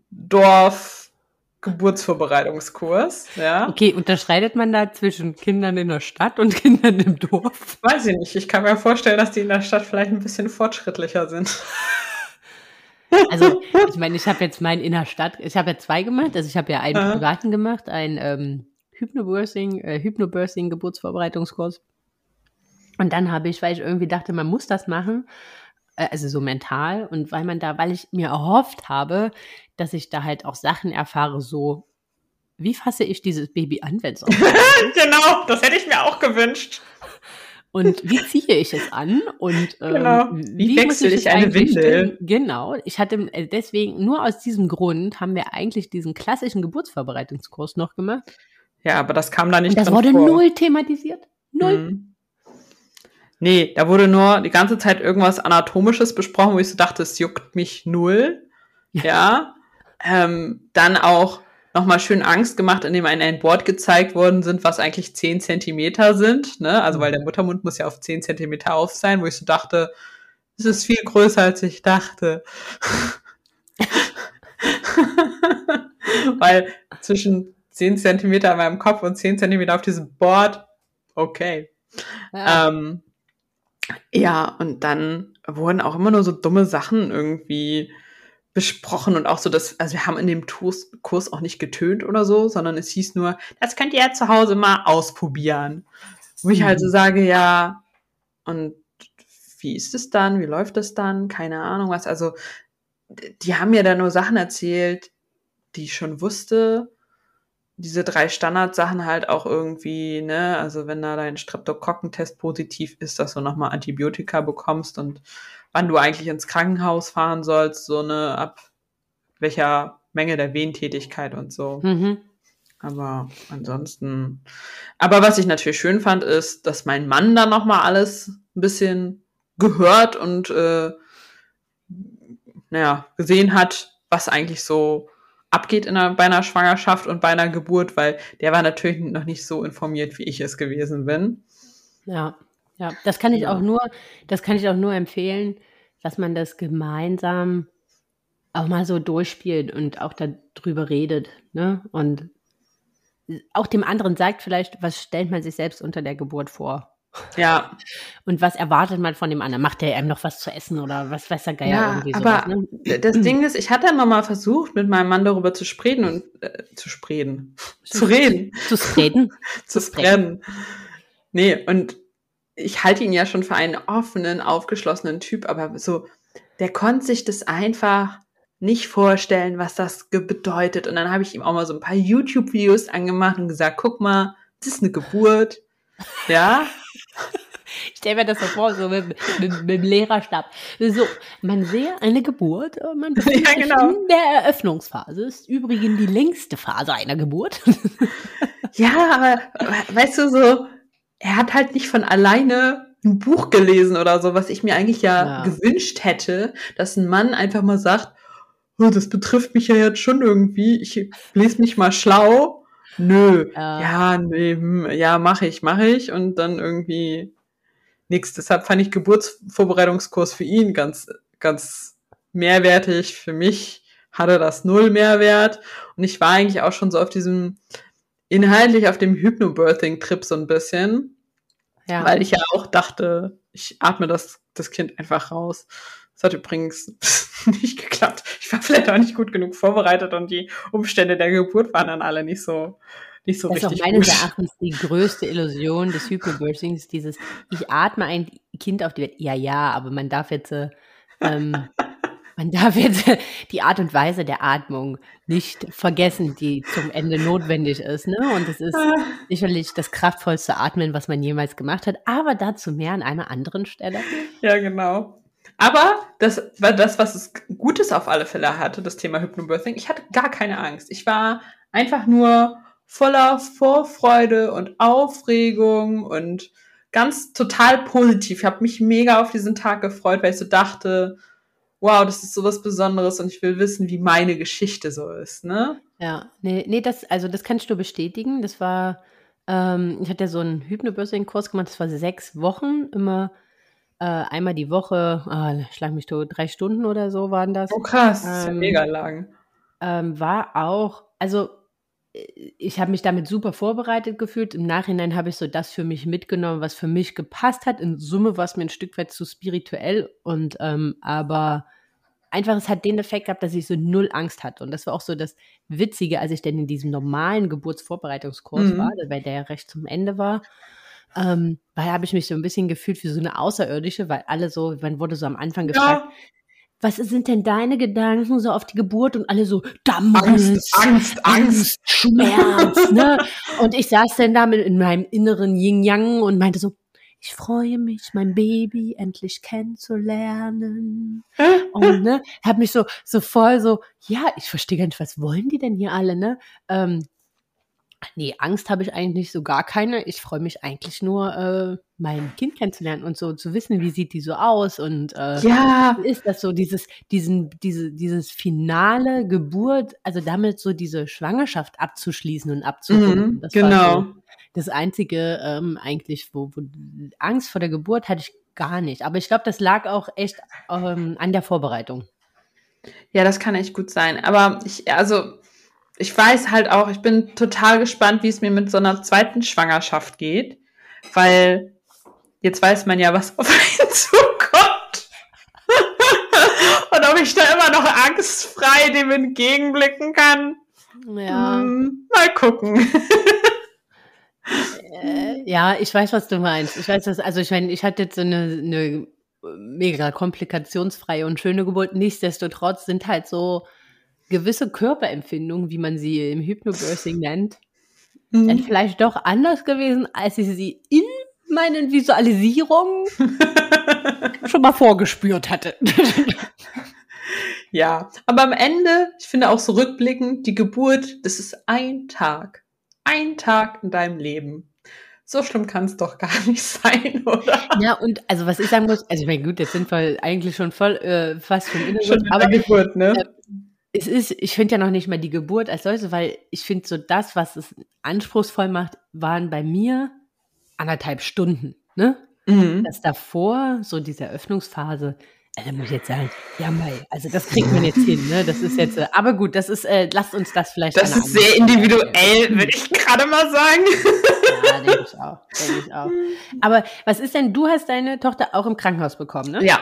Speaker 1: Dorf Geburtsvorbereitungskurs, ja.
Speaker 2: Okay, unterscheidet man da zwischen Kindern in der Stadt und Kindern im Dorf?
Speaker 1: Weiß ich nicht. Ich kann mir vorstellen, dass die in der Stadt vielleicht ein bisschen fortschrittlicher sind.
Speaker 2: Also, ich meine, ich habe jetzt meinen in der Stadt, ich habe ja zwei gemacht. Also, ich habe ja einen
Speaker 1: Ja.
Speaker 2: privaten gemacht, einen ähm, Hypnobirthing, äh, Hypnobirthing Geburtsvorbereitungskurs. Und dann habe ich, weil ich irgendwie dachte, man muss das machen, äh, also so mental und weil man da, weil ich mir erhofft habe, dass ich da halt auch Sachen erfahre, so wie fasse ich dieses Baby an, wenn es
Speaker 1: genau, das hätte ich mir auch gewünscht.
Speaker 2: Und wie ziehe ich es an? Und ähm,
Speaker 1: Genau. Wie
Speaker 2: muss
Speaker 1: wechsle
Speaker 2: es
Speaker 1: ich eine Windel?
Speaker 2: Genau. Ich hatte äh, deswegen, nur aus diesem Grund haben wir eigentlich diesen klassischen Geburtsvorbereitungskurs noch gemacht.
Speaker 1: Ja, aber das kam da nicht
Speaker 2: Und das wurde
Speaker 1: vor.
Speaker 2: null thematisiert. Null.
Speaker 1: Mhm. Nee, da wurde nur die ganze Zeit irgendwas Anatomisches besprochen, wo ich so dachte, es juckt mich null. Ja. Ähm, dann auch nochmal schön Angst gemacht, indem einem ein Board gezeigt worden sind, was eigentlich zehn Zentimeter sind. Ne? Also weil der Muttermund muss ja auf zehn Zentimeter auf sein, wo ich so dachte, es ist viel größer, als ich dachte. weil zwischen zehn Zentimeter an meinem Kopf und zehn Zentimeter auf diesem Board, okay. Ja. Ähm, ja, und dann wurden auch immer nur so dumme Sachen irgendwie besprochen und auch so, dass, also wir haben in dem Kurs, Kurs auch nicht getönt oder so, sondern es hieß nur, das könnt ihr ja zu Hause mal ausprobieren. Wo ich halt so mhm. sage, ja, und wie ist es dann? Wie läuft es dann? Keine Ahnung was. Also, die haben mir da nur Sachen erzählt, die ich schon wusste diese drei Standardsachen halt auch irgendwie, ne, also wenn da dein Streptokokkentest positiv ist, dass du nochmal Antibiotika bekommst und wann du eigentlich ins Krankenhaus fahren sollst, so ne, ab welcher Menge der Wehentätigkeit und so. Mhm. Aber ansonsten, aber was ich natürlich schön fand, ist, dass mein Mann da nochmal alles ein bisschen gehört und äh, naja, gesehen hat, was eigentlich so abgeht in einer, bei einer Schwangerschaft und bei einer Geburt, weil der war natürlich noch nicht so informiert, wie ich es gewesen bin.
Speaker 2: Ja, ja, das kann ich ja. auch nur, das kann ich auch nur empfehlen, dass man das gemeinsam auch mal so durchspielt und auch darüber redet, ne? Und auch dem anderen sagt vielleicht, was stellt man sich selbst unter der Geburt vor?
Speaker 1: Ja.
Speaker 2: Und was erwartet man von dem anderen? Macht der einem noch was zu essen oder was weiß der Geier
Speaker 1: ja, irgendwie sowas, aber ne? das Ding ist, ich hatte immer mal versucht, mit meinem Mann darüber zu sprechen und äh, zu sprechen. zu reden.
Speaker 2: Zu sprechen.
Speaker 1: zu sprechen. Nee, und ich halte ihn ja schon für einen offenen, aufgeschlossenen Typ, aber so, der konnte sich das einfach nicht vorstellen, was das bedeutet. Und dann habe ich ihm auch mal so ein paar YouTube-Videos angemacht und gesagt, guck mal, das ist eine Geburt. Ja,
Speaker 2: Ich stelle mir das so vor, so mit, mit, mit dem Lehrerstab. So, man sehe eine Geburt, äh, man befindet ja, genau. in der Eröffnungsphase. Ist übrigens die längste Phase einer Geburt.
Speaker 1: Ja, aber weißt du so, er hat halt nicht von alleine ein Buch gelesen oder so, was ich mir eigentlich ja, ja. gewünscht hätte, dass ein Mann einfach mal sagt, oh, das betrifft mich ja jetzt schon irgendwie, ich lese mich mal schlau. Nö, ja, ja nee, hm, ja, mache ich, mache ich und dann irgendwie nichts. Deshalb fand ich Geburtsvorbereitungskurs für ihn ganz, ganz mehrwertig. Für mich hatte das null Mehrwert. Und ich war eigentlich auch schon so auf diesem, inhaltlich auf dem Hypnobirthing-Trip so ein bisschen. Ja. Weil ich ja auch dachte, ich atme das, das Kind einfach raus. Das hat übrigens nicht geklappt. Ich war vielleicht auch nicht gut genug vorbereitet und die Umstände der Geburt waren dann alle nicht so nicht so
Speaker 2: das
Speaker 1: richtig.
Speaker 2: Das ist auch meines gut. Erachtens die größte Illusion des Hypnobirthings, dieses, ich atme ein Kind auf die Welt. Ja, ja, aber man darf jetzt, äh, ähm, man darf jetzt die Art und Weise der Atmung nicht vergessen, die zum Ende notwendig ist. Ne? Und es ist sicherlich das kraftvollste Atmen, was man jemals gemacht hat, aber dazu mehr an einer anderen Stelle.
Speaker 1: Ja, genau. Aber das war das, was es Gutes auf alle Fälle hatte, das Thema Hypnobirthing. Ich hatte gar keine Angst. Ich war einfach nur voller Vorfreude und Aufregung und ganz total positiv. Ich habe mich mega auf diesen Tag gefreut, weil ich so dachte, wow, das ist so was Besonderes und ich will wissen, wie meine Geschichte so ist, ne?
Speaker 2: Ja, nee, nee, das, also das kannst du bestätigen. Das war, ähm, ich hatte ja so einen Hypnobirthing-Kurs gemacht, das war sechs Wochen, immer äh, einmal die Woche, äh, schlag mich tot, drei Stunden oder so waren das.
Speaker 1: Oh krass, ähm, ist ja ähm, mega lang.
Speaker 2: Ähm, war auch, also ich habe mich damit super vorbereitet gefühlt. Im Nachhinein habe ich so das für mich mitgenommen, was für mich gepasst hat. In Summe war es mir ein Stück weit zu spirituell und ähm, aber einfach, es hat den Effekt gehabt, dass ich so null Angst hatte. Und das war auch so das Witzige, als ich dann in diesem normalen Geburtsvorbereitungskurs mhm. war, weil der ja recht zum Ende war. Ähm, daher habe ich mich so ein bisschen gefühlt wie so eine Außerirdische, weil alle so, man wurde so am Anfang gefragt, ja was sind denn deine Gedanken so auf die Geburt und alle so Dampf,
Speaker 1: Angst, Angst, Angst,
Speaker 2: Schmerz, ne? Und ich saß dann da mit in meinem inneren Yin Yang und meinte so, ich freue mich, mein Baby endlich kennenzulernen. und ne, hab mich so so voll so, ja, ich verstehe gar nicht, was wollen die denn hier alle, ne? Ähm, Nee, Angst habe ich eigentlich so gar keine. Ich freue mich eigentlich nur, äh, mein Kind kennenzulernen und so zu wissen, wie sieht die so aus und äh,
Speaker 1: Ja.
Speaker 2: ist das so, dieses, diesen, diese, dieses finale Geburt, also damit so diese Schwangerschaft abzuschließen und abzurunden.
Speaker 1: Mhm,
Speaker 2: das war
Speaker 1: genau.
Speaker 2: so das Einzige ähm, eigentlich, wo, wo Angst vor der Geburt hatte ich gar nicht. Aber ich glaube, das lag auch echt ähm, an der Vorbereitung.
Speaker 1: Ja, das kann echt gut sein. Aber ich, also, ich weiß halt auch, ich bin total gespannt, wie es mir mit so einer zweiten Schwangerschaft geht. Weil jetzt weiß man ja, was auf einen zukommt. Und ob ich da immer noch angstfrei dem entgegenblicken kann.
Speaker 2: Ja.
Speaker 1: Hm, mal gucken.
Speaker 2: Äh, ja, ich weiß, was du meinst. Ich weiß, was, also ich meine, ich hatte jetzt so eine, eine mega komplikationsfreie und schöne Geburt. Nichtsdestotrotz sind halt so gewisse Körperempfindungen, wie man sie im Hypnobirthing nennt, dann
Speaker 1: Hm.
Speaker 2: vielleicht doch anders gewesen, als ich sie in meinen Visualisierungen schon mal vorgespürt hatte.
Speaker 1: Ja, aber am Ende, ich finde auch so rückblickend, die Geburt, das ist ein Tag. Ein Tag in deinem Leben. So schlimm kann es doch gar nicht sein, oder?
Speaker 2: ja, und also was ich sagen muss, also ich meine, gut, jetzt sind wir eigentlich schon voll äh, fast
Speaker 1: Schon in der Geburt, ne?
Speaker 2: Es ist, ich finde ja noch nicht mal die Geburt als solche, weil ich finde so das, was es anspruchsvoll macht, waren bei mir anderthalb Stunden, ne?
Speaker 1: Mhm.
Speaker 2: Das davor, so diese Eröffnungsphase, also muss ich jetzt sagen, ja mei, also das kriegt man jetzt hin, ne? Das ist jetzt, äh, aber gut, das ist, äh, lasst uns das vielleicht
Speaker 1: Das ist sehr individuell, würde ich gerade mal sagen.
Speaker 2: Ja, denke ich auch, denke ich auch. Aber was ist denn, du hast deine Tochter auch im Krankenhaus bekommen, ne?
Speaker 1: Ja,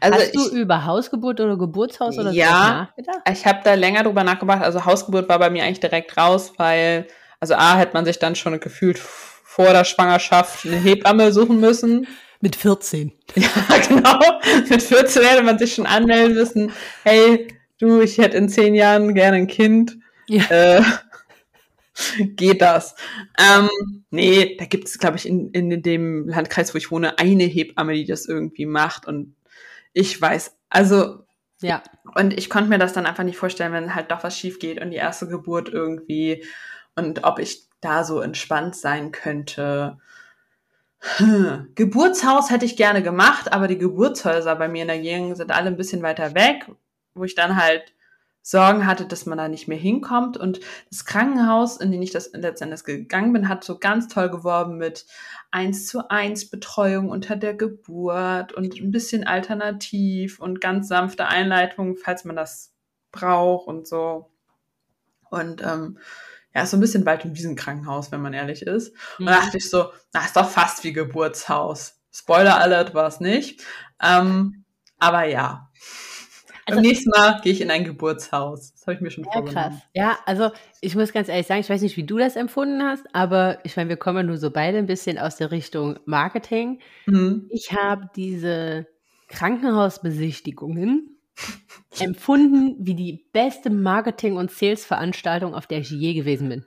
Speaker 1: also
Speaker 2: hast du
Speaker 1: ich,
Speaker 2: über Hausgeburt oder Geburtshaus oder
Speaker 1: Ja.
Speaker 2: sowas nachgedacht?
Speaker 1: ich habe da länger drüber nachgedacht. Also Hausgeburt war bei mir eigentlich direkt raus, weil, also A, hätte man sich dann schon gefühlt vor der Schwangerschaft eine Hebamme suchen müssen.
Speaker 2: Mit 14.
Speaker 1: Ja, genau. Mit 14 hätte man sich schon anmelden müssen. Hey, du, ich hätte in zehn Jahren gerne ein Kind.
Speaker 2: Ja.
Speaker 1: Äh, geht das? Ähm, nee, da gibt es, glaube ich, in, in dem Landkreis, wo ich wohne, eine Hebamme, die das irgendwie macht. Und ich weiß, also,
Speaker 2: Ja.
Speaker 1: und ich konnte mir das dann einfach nicht vorstellen, wenn halt doch was schief geht und die erste Geburt irgendwie und ob ich da so entspannt sein könnte. Hm. Geburtshaus hätte ich gerne gemacht, aber die Geburtshäuser bei mir in der Gegend sind alle ein bisschen weiter weg, wo ich dann halt Sorgen hatte, dass man da nicht mehr hinkommt. Und das Krankenhaus, in den ich das letztendlich gegangen bin, hat so ganz toll geworben mit 1 zu 1 Betreuung unter der Geburt und ein bisschen alternativ und ganz sanfte Einleitung, falls man das braucht und so. Und ähm, ja, ist so ein bisschen Wald- und Wiesenkrankenhaus, wenn man ehrlich ist. Und da
Speaker 2: Mhm.
Speaker 1: dachte ich so, na, ist doch fast wie Geburtshaus. Spoiler Alert war es nicht. Ähm, aber ja.
Speaker 2: Also-
Speaker 1: Beim nächsten Mal gehe ich in ein Geburtshaus. Das habe ich mir schon
Speaker 2: Ja, krass.
Speaker 1: vorgenommen.
Speaker 2: Ja, also ich muss ganz ehrlich sagen, ich weiß nicht, wie du das empfunden hast, aber ich meine, wir kommen ja nur so beide ein bisschen aus der Richtung Marketing.
Speaker 1: Mhm.
Speaker 2: Ich habe diese Krankenhausbesichtigungen empfunden wie die beste Marketing- und Sales-Veranstaltung, auf der ich je gewesen bin.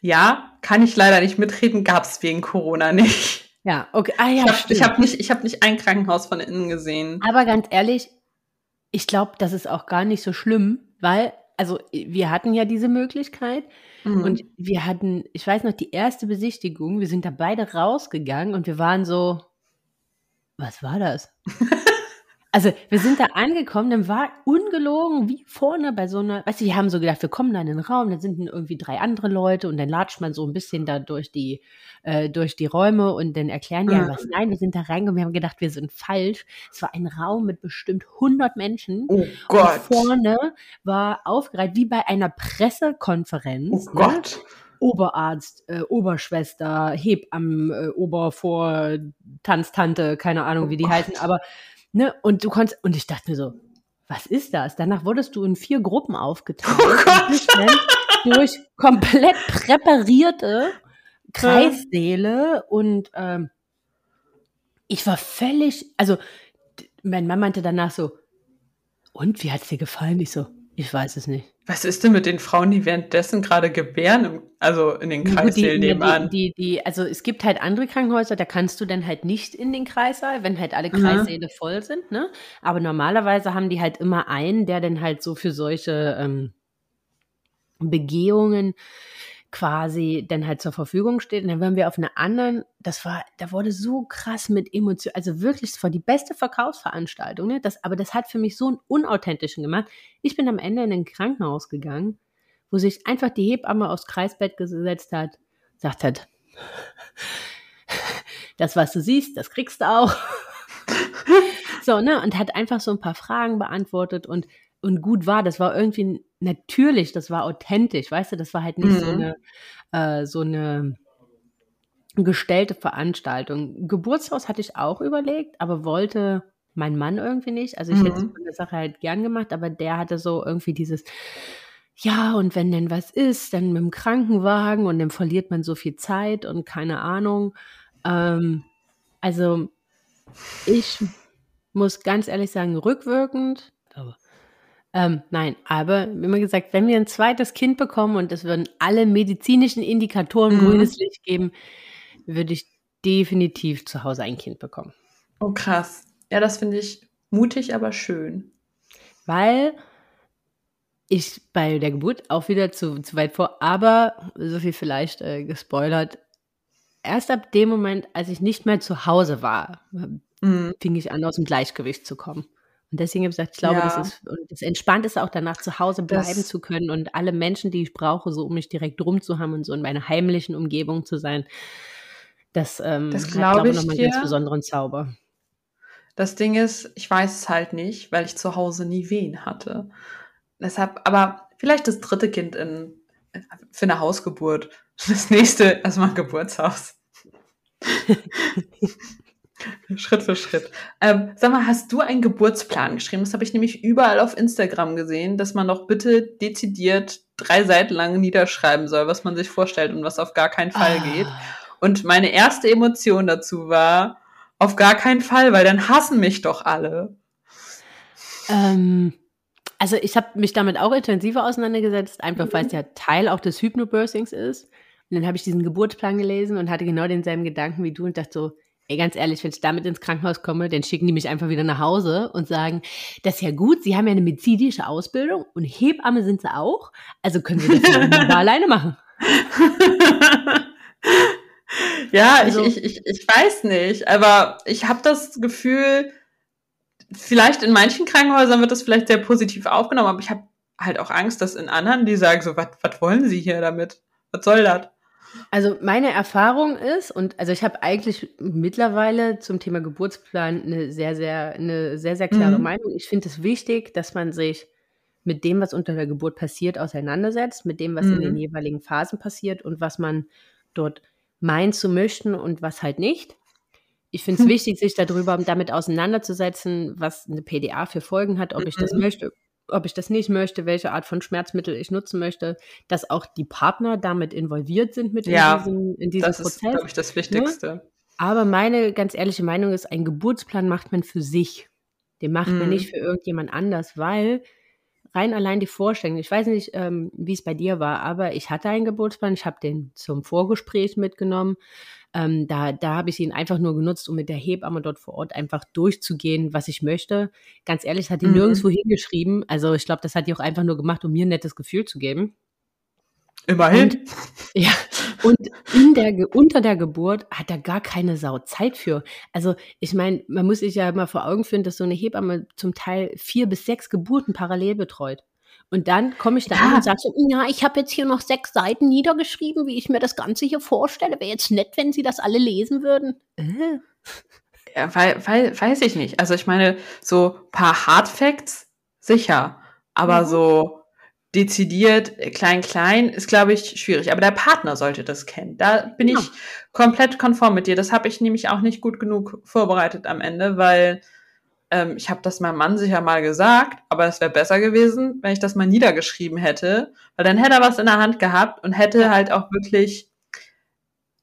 Speaker 1: Ja, kann ich leider nicht mitreden, gab es wegen Corona nicht.
Speaker 2: Ja, okay. Ah ja,
Speaker 1: Ich habe hab nicht, ich hab nicht ein Krankenhaus von innen gesehen.
Speaker 2: Aber ganz ehrlich, ich glaube, das ist auch gar nicht so schlimm, weil, also wir hatten ja diese Möglichkeit
Speaker 1: Mhm.
Speaker 2: und wir hatten, ich weiß noch, die erste Besichtigung, wir sind da beide rausgegangen und wir waren so, was war das? Also wir sind da angekommen, dann war ungelogen wie vorne bei so einer, weißt du, wir haben so gedacht, wir kommen da in den Raum, da sind dann irgendwie drei andere Leute und dann latscht man so ein bisschen da durch die, äh, durch die Räume und dann erklären die
Speaker 1: Mhm.
Speaker 2: was. Nein, wir sind da reingekommen, wir haben gedacht, wir sind falsch. Es war ein Raum mit bestimmt 100 Menschen.
Speaker 1: oh
Speaker 2: Und
Speaker 1: Gott.
Speaker 2: vorne war aufgereiht wie bei einer
Speaker 1: Oh
Speaker 2: Pressekonferenz. ne?
Speaker 1: Gott.
Speaker 2: Oberarzt, äh, Oberschwester, Hebammen, äh, Obervor, Tanztante, keine Ahnung,
Speaker 1: Oh
Speaker 2: wie die
Speaker 1: Gott.
Speaker 2: heißen, aber, ne, und du konntest, und ich dachte mir so, was ist das? Danach wurdest du in vier Gruppen aufgeteilt.
Speaker 1: Oh Gott.
Speaker 2: durch komplett präparierte Kreissäle und ähm, ich war völlig, also mein Mann meinte danach so, und wie hat's dir gefallen? Ich so, ich weiß es nicht.
Speaker 1: Was ist denn mit den Frauen, die währenddessen gerade gebären? Also in den Kreissälen
Speaker 2: die,
Speaker 1: nebenan.
Speaker 2: die, die, die, also es gibt halt andere Krankenhäuser, da kannst du dann halt nicht in den Kreissaal, wenn halt alle
Speaker 1: Mhm.
Speaker 2: Kreissäle voll sind, ne? Aber normalerweise haben die halt immer einen, der dann halt so für solche ähm, Begehungen quasi dann halt zur Verfügung steht. Und dann waren wir auf einer anderen, das war, da wurde so krass mit Emotionen, also wirklich, das war die beste Verkaufsveranstaltung, ne? Das, aber das hat für mich so einen unauthentischen gemacht. Ich bin am Ende in ein Krankenhaus gegangen, wo sich einfach die Hebamme aufs Kreisbett gesetzt hat, sagt hat, das, was du siehst, das kriegst du auch. so, ne? Und hat einfach so ein paar Fragen beantwortet und, und gut war. Das war irgendwie natürlich, das war authentisch, weißt du, das war halt nicht mhm. so eine, äh, so eine gestellte Veranstaltung. Geburtshaus hatte ich auch überlegt, aber wollte mein Mann irgendwie nicht. Also ich mhm. hätte es von der Sache halt gern gemacht, aber der hatte so irgendwie dieses, ja, und wenn denn was ist, dann mit dem Krankenwagen und dann verliert man so viel Zeit und keine Ahnung. Ähm, also ich muss ganz ehrlich sagen, rückwirkend, ähm, nein, aber wie immer gesagt, wenn wir ein zweites Kind bekommen und es würden alle medizinischen Indikatoren mhm. grünes Licht geben, würde ich definitiv zu Hause ein Kind bekommen.
Speaker 1: Oh krass. Ja, das finde ich mutig, aber schön.
Speaker 2: Weil ich bei der Geburt auch wieder zu, zu weit vor, aber so viel vielleicht äh, gespoilert. Erst ab dem Moment, als ich nicht mehr zu Hause war, mhm. fing ich an, aus dem Gleichgewicht zu kommen. Und deswegen habe ich gesagt, ich glaube, ja. das ist das Entspannte auch danach zu Hause bleiben das, zu können und alle Menschen, die ich brauche, so um mich direkt rum zu haben und so in meiner heimlichen Umgebung zu sein. Das, ähm,
Speaker 1: das glaube ich
Speaker 2: nochmal einen ganz besonderen Zauber.
Speaker 1: Das Ding ist, ich weiß es halt nicht, weil ich zu Hause nie Wehen hatte. Deshalb, aber vielleicht das dritte Kind in, für eine Hausgeburt. Das nächste erstmal Geburtshaus. Schritt für Schritt. Ähm, sag mal, hast du einen Geburtsplan geschrieben? Das habe ich nämlich überall auf Instagram gesehen, dass man doch bitte dezidiert drei Seiten lang niederschreiben soll, was man sich vorstellt und was auf gar keinen Fall ah. geht. Und meine erste Emotion dazu war, auf gar keinen Fall, weil dann hassen mich doch alle.
Speaker 2: Ähm, also ich habe mich damit auch intensiver auseinandergesetzt, einfach mhm. weil es ja Teil auch des Hypnobirthings ist. Und dann habe ich diesen Geburtsplan gelesen und hatte genau denselben Gedanken wie du und dachte so, Ey, ganz ehrlich, wenn ich damit ins Krankenhaus komme, dann schicken die mich einfach wieder nach Hause und sagen, das ist ja gut, Sie haben ja eine medizinische Ausbildung und Hebamme sind Sie auch, also können Sie das ja alleine machen.
Speaker 1: ja, also, ich, ich, ich, ich weiß nicht, aber ich habe das Gefühl, vielleicht in manchen Krankenhäusern wird das vielleicht sehr positiv aufgenommen, aber ich habe halt auch Angst, dass in anderen, die sagen so, was wollen Sie hier damit? Was soll das?
Speaker 2: Also meine Erfahrung ist, und also ich habe eigentlich mittlerweile zum Thema Geburtsplan eine sehr, sehr, eine sehr, sehr klare mhm. Meinung. Ich finde es wichtig, dass man sich mit dem, was unter der Geburt passiert, auseinandersetzt, mit dem, was mhm. in den mhm. jeweiligen Phasen passiert und was man dort meint zu möchten und was halt nicht. Ich finde es mhm. wichtig, sich darüber damit auseinanderzusetzen, was eine PDA für Folgen hat, ob ich das mhm. möchte, ob ich das nicht möchte, welche Art von Schmerzmittel ich nutzen möchte, dass auch die Partner damit involviert sind mit
Speaker 1: ja,
Speaker 2: in diesem, in diesem
Speaker 1: das
Speaker 2: Prozess.
Speaker 1: Das ist, glaube ich, das Wichtigste. Ne?
Speaker 2: Aber meine ganz ehrliche Meinung ist, ein Geburtsplan macht man für sich. Den macht mhm. man nicht für irgendjemand anders, weil rein allein die Vorstellung, ich weiß nicht, ähm, wie es bei dir war, aber ich hatte einen Geburtsplan, ich habe den zum Vorgespräch mitgenommen ähm, da da habe ich ihn einfach nur genutzt, um mit der Hebamme dort vor Ort einfach durchzugehen, was ich möchte. Ganz ehrlich, hat die mhm. nirgendwo hingeschrieben. Also ich glaube, das hat die auch einfach nur gemacht, um mir ein nettes Gefühl zu geben.
Speaker 1: Immerhin.
Speaker 2: Und, ja, und in der, unter der Geburt hat er gar keine Sau Zeit für. Also, ich meine, man muss sich ja mal vor Augen führen, dass so eine Hebamme zum Teil vier bis sechs Geburten parallel betreut. Und dann komme ich da ja. an und sage so, ja, ich habe jetzt hier noch sechs Seiten niedergeschrieben, wie ich mir das Ganze hier vorstelle. Wäre jetzt nett, wenn Sie das alle lesen würden. Äh.
Speaker 1: Ja, weil, weil, weiß ich nicht. Also ich meine, so paar Hard Facts, sicher. Aber mhm. so dezidiert, klein, klein, ist, glaube ich, schwierig. Aber der Partner sollte das kennen. Da bin ja. ich komplett konform mit dir. Das habe ich nämlich auch nicht gut genug vorbereitet am Ende, weil ähm, ich habe das meinem Mann sicher mal gesagt, aber es wäre besser gewesen, wenn ich das mal niedergeschrieben hätte, weil dann hätte er was in der Hand gehabt und hätte halt auch wirklich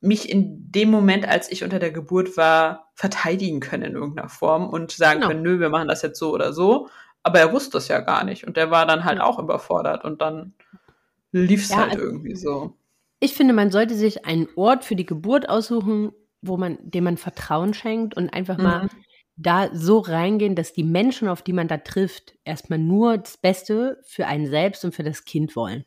Speaker 1: mich in dem Moment, als ich unter der Geburt war, verteidigen können in irgendeiner Form und sagen genau. können, nö, wir machen das jetzt so oder so. Aber er wusste es ja gar nicht und der war dann halt auch überfordert und dann lief es ja, halt also irgendwie so.
Speaker 2: Ich finde, man sollte sich einen Ort für die Geburt aussuchen, wo man, dem man Vertrauen schenkt und einfach mhm. mal da so reingehen, dass die Menschen, auf die man da trifft, erstmal nur das Beste für einen selbst und für das Kind wollen.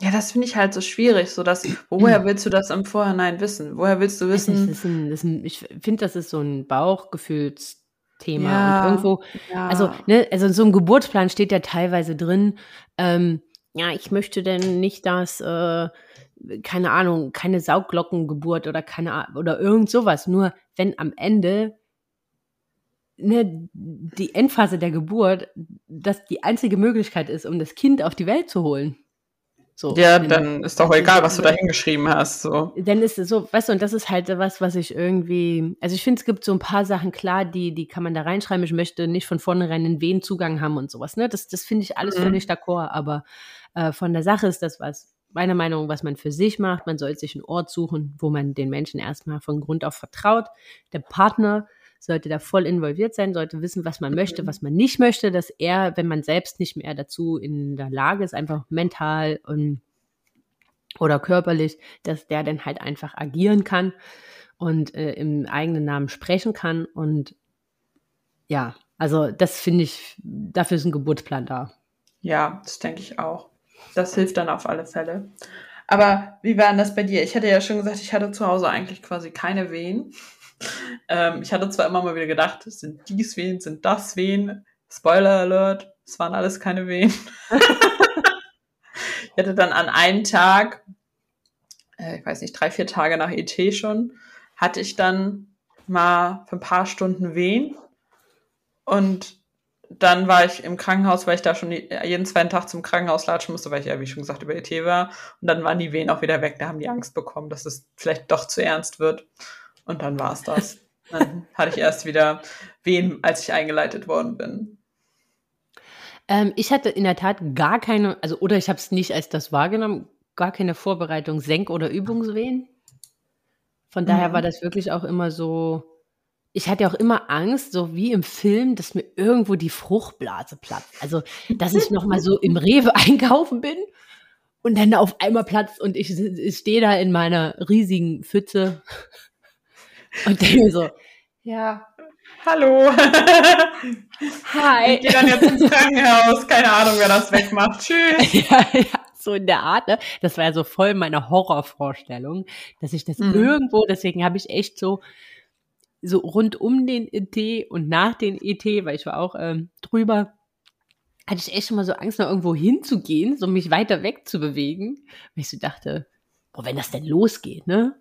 Speaker 1: Ja, das finde ich halt so schwierig, so dass, woher willst du das im Vorhinein wissen? Woher willst du wissen?
Speaker 2: Das ein, das ein, ich finde, das ist so ein Bauchgefühlsthema. Ja, und irgendwo, ja. also, ne, also in so einem Geburtsplan steht ja teilweise drin, ähm, ja, ich möchte denn nicht, dass, äh, keine Ahnung, keine Saugglockengeburt oder keine oder irgend sowas. Nur wenn am Ende ne, die Endphase der Geburt, das die einzige Möglichkeit ist, um das Kind auf die Welt zu holen.
Speaker 1: So, ja, dann ist doch egal, was du da hingeschrieben hast. So.
Speaker 2: Dann ist es so, weißt du, und das ist halt was, was ich irgendwie, also ich finde, es gibt so ein paar Sachen, klar, die, die kann man da reinschreiben. Ich möchte nicht von vornherein einen Wehenzugang haben und sowas. Ne? Das, das finde ich alles mhm. völlig d'accord, aber äh, von der Sache ist das was, meiner Meinung, was man für sich macht. Man sollte sich einen Ort suchen, wo man den Menschen erstmal von Grund auf vertraut. Der Partner sollte da voll involviert sein, sollte wissen, was man möchte, was man nicht möchte, dass er, wenn man selbst nicht mehr dazu in der Lage ist, einfach mental und, oder körperlich, dass der dann halt einfach agieren kann und äh, im eigenen Namen sprechen kann. Und ja, also das finde ich, dafür ist ein Geburtsplan da.
Speaker 1: Ja, das denke ich auch. Das hilft dann auf alle Fälle. Aber wie war denn das bei dir? Ich hatte ja schon gesagt, ich hatte zu Hause eigentlich quasi keine Wehen. Ähm, ich hatte zwar immer mal wieder gedacht, sind dies Wehen, sind das Wehen? Spoiler Alert, es waren alles keine Wehen. ich hatte dann an einem Tag, äh, ich weiß nicht, drei, vier Tage nach ET schon, hatte ich dann mal für ein paar Stunden Wehen. Und dann war ich im Krankenhaus, weil ich da schon jeden zweiten Tag zum Krankenhaus latschen musste, weil ich ja, wie schon gesagt, über ET war. Und dann waren die Wehen auch wieder weg. Da haben die Angst bekommen, dass es vielleicht doch zu ernst wird. Und dann war es das. Dann hatte ich erst wieder Wehen, als ich eingeleitet worden bin.
Speaker 2: Ähm, ich hatte in der Tat gar keine, also oder ich habe es nicht als das wahrgenommen, gar keine Vorbereitung Senk- oder Übungswehen. Von daher mhm. war das wirklich auch immer so, ich hatte auch immer Angst, so wie im Film, dass mir irgendwo die Fruchtblase platzt. Also, dass ich noch mal so im Rewe einkaufen bin und dann auf einmal platzt und ich, ich stehe da in meiner riesigen Pfütze und denke so, ja.
Speaker 1: Hallo.
Speaker 2: Hi.
Speaker 1: Ich gehe dann jetzt ins Krankenhaus. Keine Ahnung, wer das wegmacht. Tschüss.
Speaker 2: ja, ja, so in der Art. Ne? Das war ja so voll meine Horrorvorstellung, dass ich das mhm. irgendwo, deswegen habe ich echt so, so rund um den ET und nach den ET, weil ich war auch ähm, drüber, hatte ich echt schon mal so Angst, noch irgendwo hinzugehen, so mich weiter wegzubewegen, weil ich so dachte, boah, wenn das denn losgeht, ne?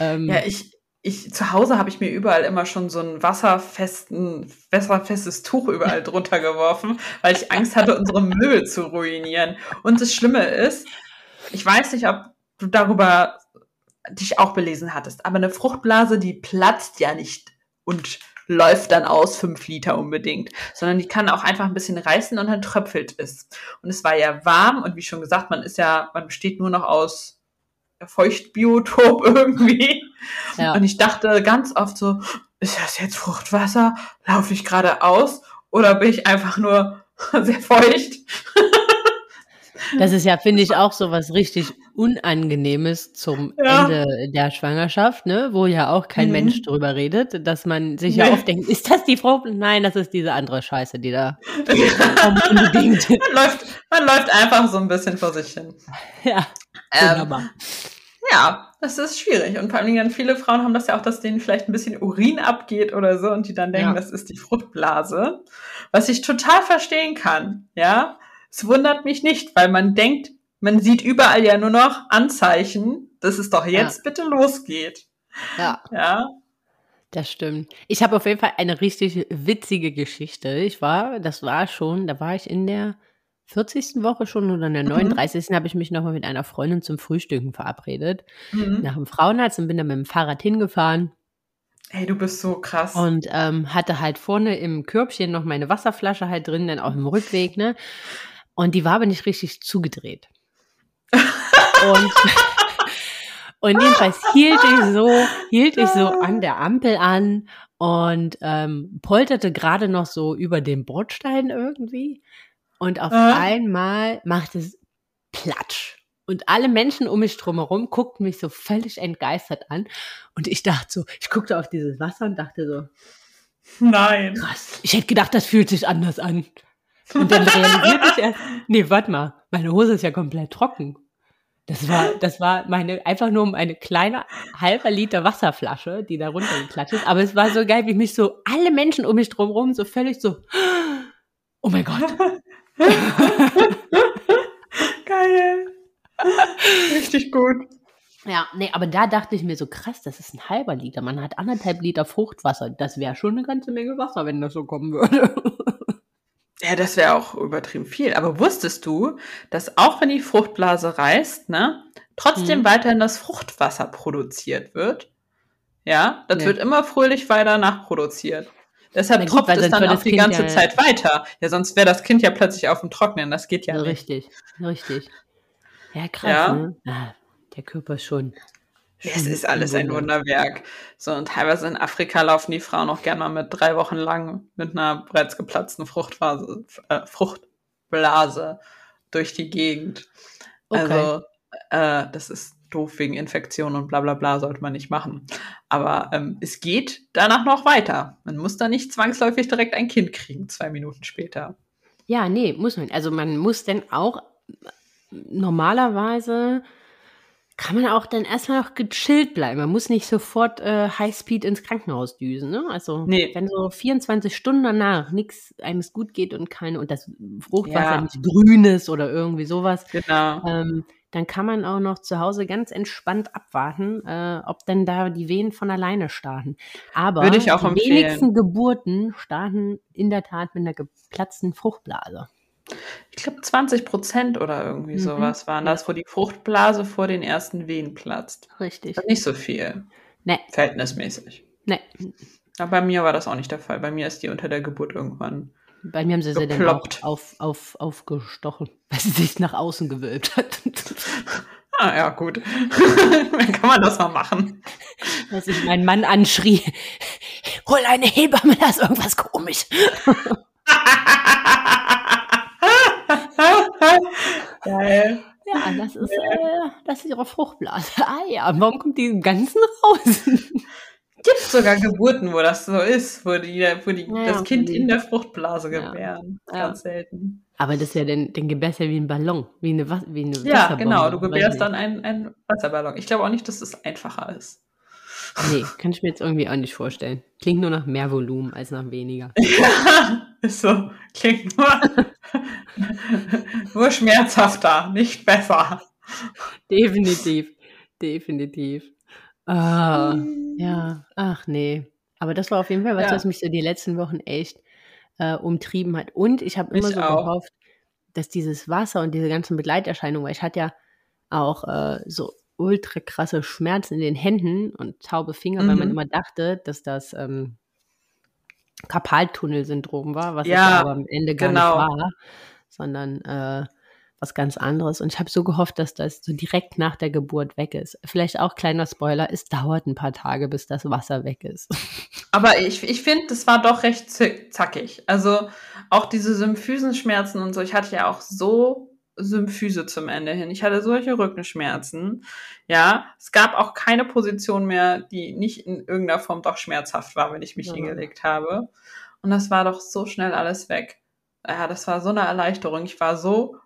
Speaker 1: Ähm, ja, ich, ich zu Hause habe ich mir überall immer schon so ein wasserfesten, wasserfestes Tuch überall drunter geworfen, weil ich Angst hatte, unsere Möbel zu ruinieren. Und das Schlimme ist, ich weiß nicht, ob du darüber dich auch belesen hattest, aber eine Fruchtblase, die platzt ja nicht und läuft dann aus fünf Liter unbedingt, sondern die kann auch einfach ein bisschen reißen und dann tröpfelt es. Und es war ja warm und wie schon gesagt, man ist ja, man besteht nur noch aus Feuchtbiotop irgendwie. Ja. Und ich dachte ganz oft so, ist das jetzt Fruchtwasser? Laufe ich gerade aus? Oder bin ich einfach nur sehr feucht?
Speaker 2: Das ist ja, finde ich, auch so was richtig Unangenehmes zum ja. Ende der Schwangerschaft, ne? wo ja auch kein mhm. Mensch drüber redet, dass man sich nee. ja oft denkt, ist das die Frau? Nein, das ist diese andere Scheiße, die da
Speaker 1: unbedingt. man, läuft, man läuft einfach so ein bisschen vor sich hin.
Speaker 2: Ja,
Speaker 1: ähm, ja, das ist schwierig. Und vor allen Dingen viele Frauen haben das ja auch, dass denen vielleicht ein bisschen Urin abgeht oder so und die dann denken, ja. das ist die Fruchtblase. Was ich total verstehen kann, ja. Es wundert mich nicht, weil man denkt, man sieht überall ja nur noch Anzeichen, dass es doch jetzt ja. bitte losgeht.
Speaker 2: Ja.
Speaker 1: Ja.
Speaker 2: Das stimmt. Ich habe auf jeden Fall eine richtig witzige Geschichte. Ich war, das war schon, da war ich in der 40. Woche schon oder in der 39. Mhm. habe ich mich nochmal mit einer Freundin zum Frühstücken verabredet. Mhm. Nach dem Frauenarzt und bin dann mit dem Fahrrad hingefahren.
Speaker 1: Hey, du bist so krass.
Speaker 2: Und ähm, hatte halt vorne im Körbchen noch meine Wasserflasche halt drin, dann auch im Rückweg, ne? Und die war aber nicht richtig zugedreht. und, und jedenfalls hielt ich so, hielt ich so an der Ampel an und ähm, polterte gerade noch so über den Bordstein irgendwie. Und auf äh. einmal macht es Platsch. Und alle Menschen um mich drumherum guckten mich so völlig entgeistert an. Und ich dachte so, ich guckte auf dieses Wasser und dachte so,
Speaker 1: nein.
Speaker 2: Krass. Ich hätte gedacht, das fühlt sich anders an. Und dann realisierte ich erst, nee, warte mal, meine Hose ist ja komplett trocken. Das war, das war meine, einfach nur um eine kleine halber Liter Wasserflasche, die da runtergeklatscht ist. Aber es war so geil, wie mich so alle Menschen um mich drumherum so völlig so, oh mein Gott.
Speaker 1: Geil. Richtig gut.
Speaker 2: Ja, nee, aber da dachte ich mir so, krass, das ist ein halber Liter. Man hat anderthalb Liter Fruchtwasser. Das wäre schon eine ganze Menge Wasser, wenn das so kommen würde.
Speaker 1: Ja, das wäre auch übertrieben viel. Aber wusstest du, dass auch wenn die Fruchtblase reißt, ne, trotzdem
Speaker 2: Mhm.
Speaker 1: weiterhin das Fruchtwasser produziert wird? Ja, das
Speaker 2: Nee.
Speaker 1: wird immer fröhlich weiter nachproduziert. Deshalb tropft es dann auch die
Speaker 2: Kind
Speaker 1: ganze
Speaker 2: ja-
Speaker 1: Zeit weiter. Ja, sonst wäre das Kind ja plötzlich auf dem Trocknen. Das geht ja nicht.
Speaker 2: richtig, richtig. Ja, krass,
Speaker 1: Ja.
Speaker 2: ne? Ah, der Körper schon.
Speaker 1: Es ist alles ein
Speaker 2: Wunder.
Speaker 1: Wunderwerk. So, und teilweise in Afrika laufen die Frauen auch gerne mal mit drei Wochen lang mit einer bereits geplatzten Fruchtblase, äh, Fruchtblase durch die Gegend.
Speaker 2: Okay.
Speaker 1: Also, äh, das ist doof wegen Infektion und bla bla bla, sollte man nicht machen. Aber ähm, es geht danach noch weiter. Man muss da nicht zwangsläufig direkt ein Kind kriegen, zwei Minuten später.
Speaker 2: Ja, nee, muss man. Also man muss dann auch normalerweise kann man auch dann erstmal noch gechillt bleiben. Man muss nicht sofort äh, Highspeed ins Krankenhaus düsen. Ne? Also
Speaker 1: Nee.
Speaker 2: wenn so 24 Stunden danach nichts einem es gut geht und keine und das Fruchtwasser
Speaker 1: Ja.
Speaker 2: nicht grün ist oder irgendwie sowas,
Speaker 1: Genau.
Speaker 2: ähm, dann kann man auch noch zu Hause ganz entspannt abwarten, äh, ob denn da die Wehen von alleine starten. Aber
Speaker 1: Würde ich auch
Speaker 2: die wenigsten Geburten starten in der Tat mit einer geplatzten Fruchtblase.
Speaker 1: Ich glaube 20 Prozent oder irgendwie
Speaker 2: Mhm.
Speaker 1: sowas waren das, wo die Fruchtblase vor den ersten Wehen platzt.
Speaker 2: Richtig.
Speaker 1: Nicht so viel,
Speaker 2: Ne,
Speaker 1: verhältnismäßig.
Speaker 2: ne.
Speaker 1: Aber bei mir war das auch nicht der Fall. Bei mir ist die unter der Geburt irgendwann.
Speaker 2: Bei mir haben sie sie dann auch auf, auf, aufgestochen, weil sie sich nach außen gewölbt hat.
Speaker 1: Ah ja, gut. Dann kann man das mal machen.
Speaker 2: Als ich meinen Mann anschrie, hol eine Hebamme, da ist irgendwas komisch.
Speaker 1: Geil.
Speaker 2: Ja, das ist, äh, das ist ihre Fruchtblase. Ah ja, warum kommt die im Ganzen raus?
Speaker 1: Gibt sogar Geburten, wo das so ist, wo, die, wo die,
Speaker 2: Ja,
Speaker 1: das Kind
Speaker 2: die-
Speaker 1: in der Fruchtblase
Speaker 2: Ja.
Speaker 1: gebären.
Speaker 2: Ja.
Speaker 1: Ganz selten.
Speaker 2: Aber das ist ja dann, dann gebärst ja wie ein Ballon, wie eine, Was- wie eine
Speaker 1: Ja, genau. Du gebärst dann einen, einen Wasserballon. Ich glaube auch nicht, dass es einfacher ist.
Speaker 2: Nee, kann ich mir jetzt irgendwie auch nicht vorstellen. Klingt nur nach mehr Volumen als nach weniger.
Speaker 1: ist so. Klingt nur, nur schmerzhafter, nicht besser.
Speaker 2: Definitiv, definitiv. Ah, ja, ach nee. Aber das war auf jeden Fall was,
Speaker 1: Ja.
Speaker 2: was mich so die letzten Wochen echt äh, umtrieben hat. Und ich habe immer so
Speaker 1: auch.
Speaker 2: gehofft, dass dieses Wasser und diese ganzen Begleiterscheinungen, weil ich hatte ja auch äh, so ultra krasse Schmerzen in den Händen und taube Finger, weil man
Speaker 1: Mhm.
Speaker 2: immer dachte, dass das ähm, Karpaltunnelsyndrom war, was
Speaker 1: Ja,
Speaker 2: aber am Ende gar
Speaker 1: genau.
Speaker 2: nicht war, sondern äh, was ganz anderes. Und ich habe so gehofft, dass das so direkt nach der Geburt weg ist. Vielleicht auch kleiner Spoiler, es dauert ein paar Tage, bis das Wasser weg ist.
Speaker 1: Aber ich, ich finde, das war doch recht zackig. Also auch diese Symphysenschmerzen und so. Ich hatte ja auch so Symphyse zum Ende hin. Ich hatte solche Rückenschmerzen. Ja, es gab auch keine Position mehr, die nicht in irgendeiner Form doch schmerzhaft war, wenn ich mich
Speaker 2: Ja.
Speaker 1: hingelegt habe. Und das war doch so schnell alles weg. Ja, das war so eine Erleichterung. Ich war so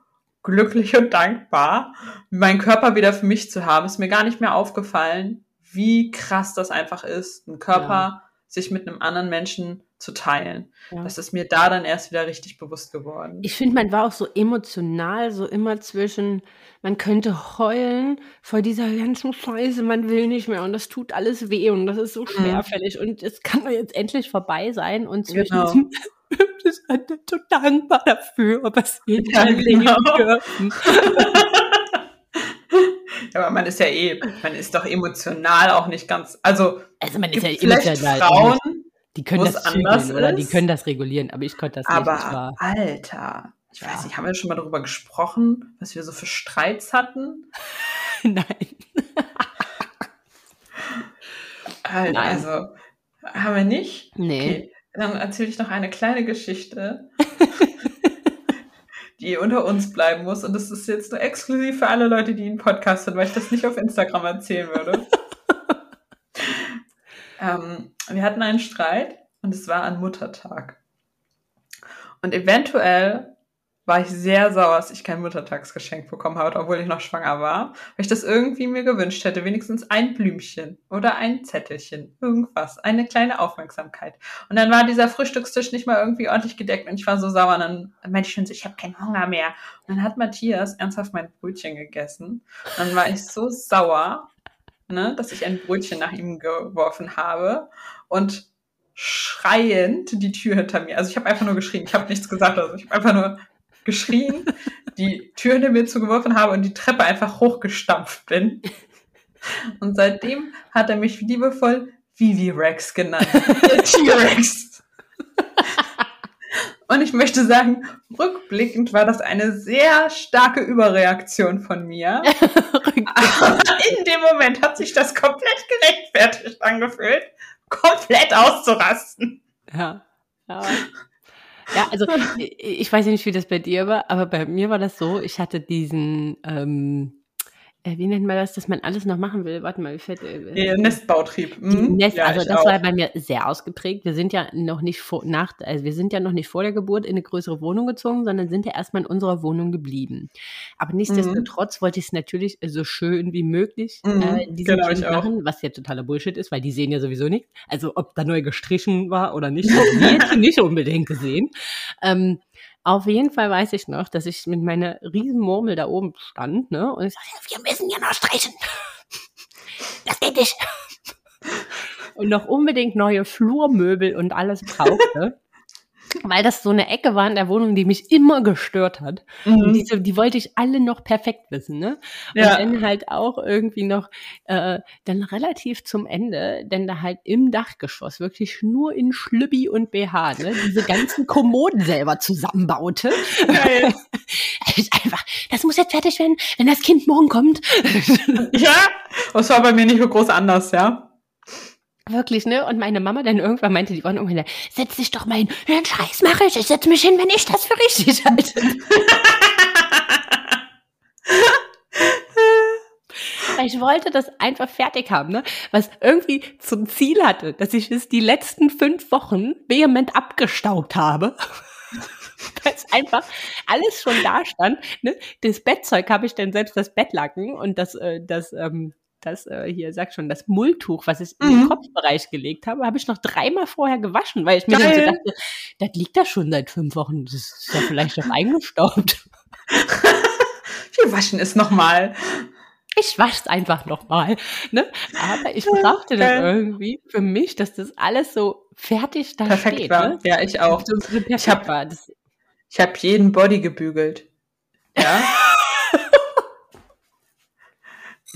Speaker 1: glücklich und dankbar, meinen Körper wieder für mich zu haben. Ist mir gar nicht mehr aufgefallen, wie krass das einfach ist, einen Körper
Speaker 2: Ja.
Speaker 1: sich mit einem anderen Menschen zu teilen.
Speaker 2: Ja.
Speaker 1: Das ist mir da dann erst wieder richtig bewusst geworden.
Speaker 2: Ich finde, man war auch so emotional, so immer zwischen, man könnte heulen vor dieser ganzen Scheiße, man will nicht mehr und das tut alles weh und das ist so schwerfällig und es kann doch jetzt endlich vorbei sein und zwischen
Speaker 1: Genau.
Speaker 2: Hat er so dankbar dafür, was wir
Speaker 1: Ja,
Speaker 2: ja, leben
Speaker 1: genau.
Speaker 2: dürfen.
Speaker 1: Ja, aber man ist ja eh, man ist doch emotional auch nicht ganz, also
Speaker 2: Also man ist
Speaker 1: gibt
Speaker 2: ja
Speaker 1: vielleicht
Speaker 2: emotional.
Speaker 1: Frauen,
Speaker 2: die können
Speaker 1: es
Speaker 2: das
Speaker 1: anders
Speaker 2: zügeln oder die können das regulieren, aber ich konnte das nicht. Ich
Speaker 1: aber Alter, ich
Speaker 2: Ja.
Speaker 1: weiß nicht, haben wir schon mal darüber gesprochen, was wir so für Streits hatten?
Speaker 2: nein.
Speaker 1: Alter,
Speaker 2: Nein.
Speaker 1: also haben wir nicht?
Speaker 2: Nee.
Speaker 1: Okay, dann erzähle ich noch eine kleine Geschichte, die unter uns bleiben muss. Und das ist jetzt nur exklusiv für alle Leute, die einen Podcast hören, weil ich das nicht auf Instagram erzählen würde. ähm, wir hatten einen Streit und es war an Muttertag. Und eventuell war ich sehr sauer, dass ich kein Muttertagsgeschenk bekommen habe, obwohl ich noch schwanger war, weil ich das irgendwie mir gewünscht hätte, wenigstens ein Blümchen oder ein Zettelchen, irgendwas, eine kleine Aufmerksamkeit. Und dann war dieser Frühstückstisch nicht mal irgendwie ordentlich gedeckt und ich war so sauer und dann meinte ich schon so, ich habe keinen Hunger mehr. Und dann hat Matthias ernsthaft mein Brötchen gegessen und dann war ich so sauer, ne, dass ich ein Brötchen nach ihm geworfen habe und schreiend die Tür hinter mir. Also ich habe einfach nur geschrien, ich habe nichts gesagt, also ich habe einfach nur geschrien, die Tür hinter mir zugeworfen habe und die Treppe einfach hochgestampft bin. Und seitdem hat er mich liebevoll Vivi Rex genannt. T-Rex. Und ich möchte sagen, rückblickend war das eine sehr starke Überreaktion von mir. Aber in dem Moment hat sich das komplett gerechtfertigt angefühlt, komplett auszurasten.
Speaker 2: Ja. ja. Ja, also ich weiß nicht, wie das bei dir war, aber bei mir war das so, ich hatte diesen, ähm, äh, wie nennt man das, dass man alles noch machen will? Warte mal, wie fällt
Speaker 1: äh, ja, Nestbautrieb. Mhm.
Speaker 2: Nest, ja, also das auch. war bei mir sehr ausgeprägt. Wir sind ja noch nicht vor nach, also wir sind ja noch nicht vor der Geburt in eine größere Wohnung gezogen, sondern sind ja erstmal in unserer Wohnung geblieben. Aber nichtsdestotrotz mhm. wollte ich es natürlich so schön wie möglich mhm. äh, diesen genau, machen, was ja totaler Bullshit ist, weil die sehen ja sowieso nichts. Also ob da neu gestrichen war oder nicht, haben wir nicht unbedingt gesehen. Ähm, auf jeden Fall weiß ich noch, dass ich mit meiner riesen Murmel da oben stand, ne? Und ich sagte, wir müssen ja noch streichen. Das geht nicht. Und noch unbedingt neue Flurmöbel und alles brauchte weil das so eine Ecke war in der Wohnung, die mich immer gestört hat. Mhm. Und diese, die wollte ich alle noch perfekt wissen, ne? Und ja. dann halt auch irgendwie noch äh, dann relativ zum Ende, denn da halt im Dachgeschoss wirklich nur in Schlübbi und BH, ne? Diese ganzen Kommoden selber zusammenbaute. Geil. einfach, das muss jetzt fertig werden, wenn das Kind morgen kommt.
Speaker 1: ja, das war bei mir nicht so groß anders, ja.
Speaker 2: Wirklich, ne? Und meine Mama dann irgendwann meinte, die waren irgendwann, setz dich doch mal hin. Den Scheiß mache ich. Ich setz mich hin, wenn ich das für richtig halte. ich wollte das einfach fertig haben, ne? Was irgendwie zum Ziel hatte, dass ich es die letzten fünf Wochen vehement abgestaubt habe. Weil es einfach alles schon da stand. Ne? Das Bettzeug habe ich dann selbst das Bettlaken und das, äh, das ähm, das äh, hier, sag schon, das Mulltuch, was ich mhm. in den mhm. Kopfbereich gelegt habe, habe ich noch dreimal vorher gewaschen, weil ich mir dann so dachte, das liegt da schon seit fünf Wochen. Das ist ja vielleicht doch eingestaubt.
Speaker 1: Wir waschen es nochmal.
Speaker 2: Ich wasche es einfach nochmal. Ne? Aber ich brauchte das irgendwie für mich, dass das alles so fertig da
Speaker 1: perfekt
Speaker 2: steht.
Speaker 1: War. Ne? Ja, ich auch. So ich habe hab jeden Body gebügelt. Ja.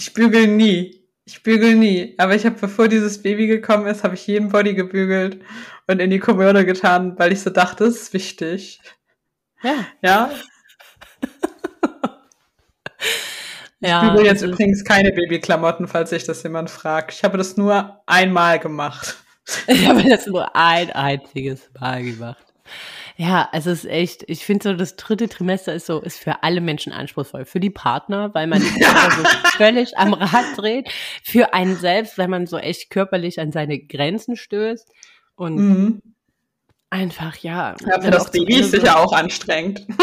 Speaker 1: Ich bügel nie. Ich bügel nie. Aber ich habe, bevor dieses Baby gekommen ist, habe ich jeden Body gebügelt und in die Kommode getan, weil ich so dachte, das ist wichtig.
Speaker 2: Ja.
Speaker 1: Ja. Ich ja, bügel jetzt also, übrigens keine Babyklamotten, falls sich das jemand fragt. Ich habe das nur einmal gemacht.
Speaker 2: Ich habe das nur ein einziges Mal gemacht. Ja, also es ist echt, ich finde so, das dritte Trimester ist so, ist für alle Menschen anspruchsvoll. Für die Partner, weil man sich so völlig am Rad dreht. Für einen selbst, weil man so echt körperlich an seine Grenzen stößt. Und mhm. einfach, ja.
Speaker 1: Ja, für das Baby ist sicher auch anstrengend.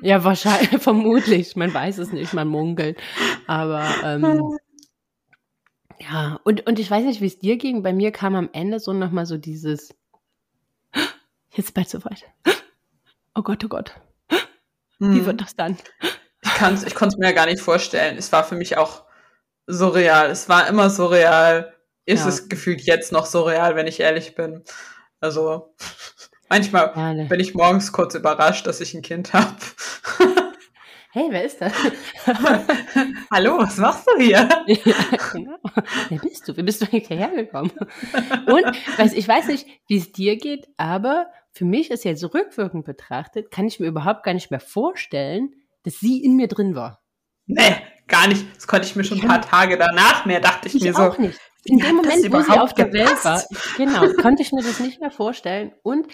Speaker 2: Ja, wahrscheinlich, vermutlich. Man weiß es nicht, man munkelt. Aber ähm, ja, und, und ich weiß nicht, wie es dir ging. Bei mir kam am Ende so nochmal so dieses jetzt bald soweit. Oh Gott, oh Gott. Wie hm. wird das dann?
Speaker 1: Ich, kann's, ich konnte es mir ja gar nicht vorstellen. Es war für mich auch surreal. Es war immer surreal. Ist ja. es gefühlt jetzt noch surreal, wenn ich ehrlich bin. Also manchmal ja, ne. bin ich morgens kurz überrascht, dass ich ein Kind habe.
Speaker 2: Hey, wer ist das?
Speaker 1: Hallo, was machst du hier?
Speaker 2: ja, genau. Wer bist du? Wie bist du hierher gekommen? Und weiß, ich weiß nicht, wie es dir geht, aber für mich ist jetzt rückwirkend betrachtet, kann ich mir überhaupt gar nicht mehr vorstellen, dass sie in mir drin war.
Speaker 1: Nee, gar nicht. Das konnte ich mir schon ein paar Tage danach mehr, dachte ich, ich mir auch so. Nicht.
Speaker 2: In dem Moment, wo sie auf der Welt war, genau, konnte ich mir das nicht mehr vorstellen. Und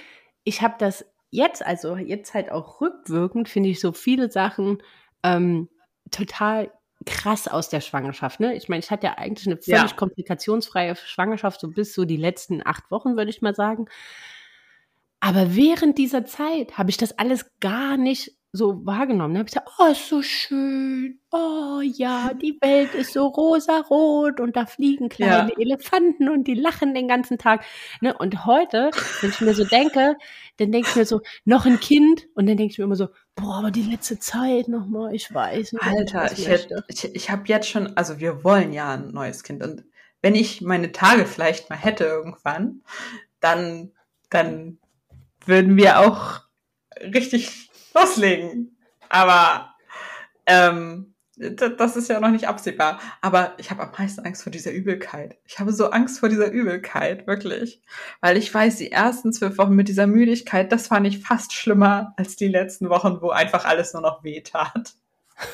Speaker 2: ich habe das jetzt, also jetzt halt auch rückwirkend, finde ich so viele Sachen ähm, total krass aus der Schwangerschaft. Ne? Ich meine, ich hatte ja eigentlich eine völlig ja. komplikationsfreie Schwangerschaft, so bis so die letzten acht Wochen, würde ich mal sagen. Aber während dieser Zeit habe ich das alles gar nicht so wahrgenommen. Da habe ich gesagt, oh, ist so schön. Oh ja, die Welt ist so rosarot und da fliegen kleine ja. Elefanten und die lachen den ganzen Tag. Ne? Und heute, wenn ich mir so denke, dann denke ich mir so, noch ein Kind und dann denke ich mir immer so, boah, aber die letzte Zeit nochmal, ich weiß
Speaker 1: nicht. Alter, ich, hätte, ich, ich habe jetzt schon, also wir wollen ja ein neues Kind und wenn ich meine Tage vielleicht mal hätte irgendwann, dann, dann würden wir auch richtig loslegen. Aber ähm, das ist ja noch nicht absehbar. Aber ich habe am meisten Angst vor dieser Übelkeit. Ich habe so Angst vor dieser Übelkeit, wirklich. Weil ich weiß, die ersten zwölf Wochen mit dieser Müdigkeit, das fand ich fast schlimmer als die letzten Wochen, wo einfach alles nur noch weh tat.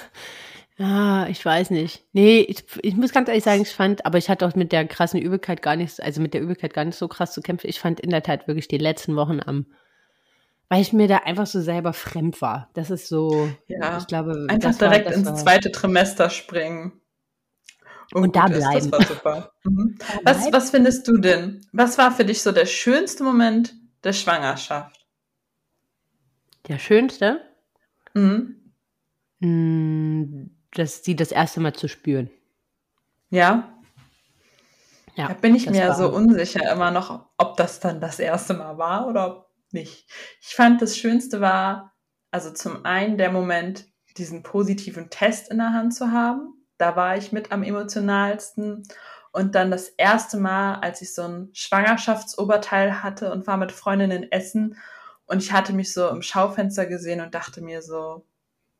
Speaker 2: Ja, ich weiß nicht. Nee, ich, ich muss ganz ehrlich sagen, ich fand, aber ich hatte auch mit der krassen Übelkeit gar nicht, also mit der Übelkeit gar nicht so krass zu kämpfen. Ich fand in der Tat wirklich die letzten Wochen am weil ich mir da einfach so selber fremd war. Das ist so,
Speaker 1: ja, ich glaube, einfach direkt war, ins war, zweite Trimester springen.
Speaker 2: Und, und da bleiben.
Speaker 1: Das war super. Mhm. Was, was findest du denn? Was war für dich so der schönste Moment der Schwangerschaft?
Speaker 2: Der schönste? Mhm. Mm, das, sie das erste Mal zu spüren.
Speaker 1: Ja. Ja, da bin ich mir so unsicher immer noch, ob das dann das erste Mal war oder ob nicht. Ich fand, das Schönste war, also zum einen der Moment, diesen positiven Test in der Hand zu haben. Da war ich mit am emotionalsten. Und dann das erste Mal, als ich so ein Schwangerschaftsoberteil hatte und war mit Freundinnen essen und ich hatte mich so im Schaufenster gesehen und dachte mir so,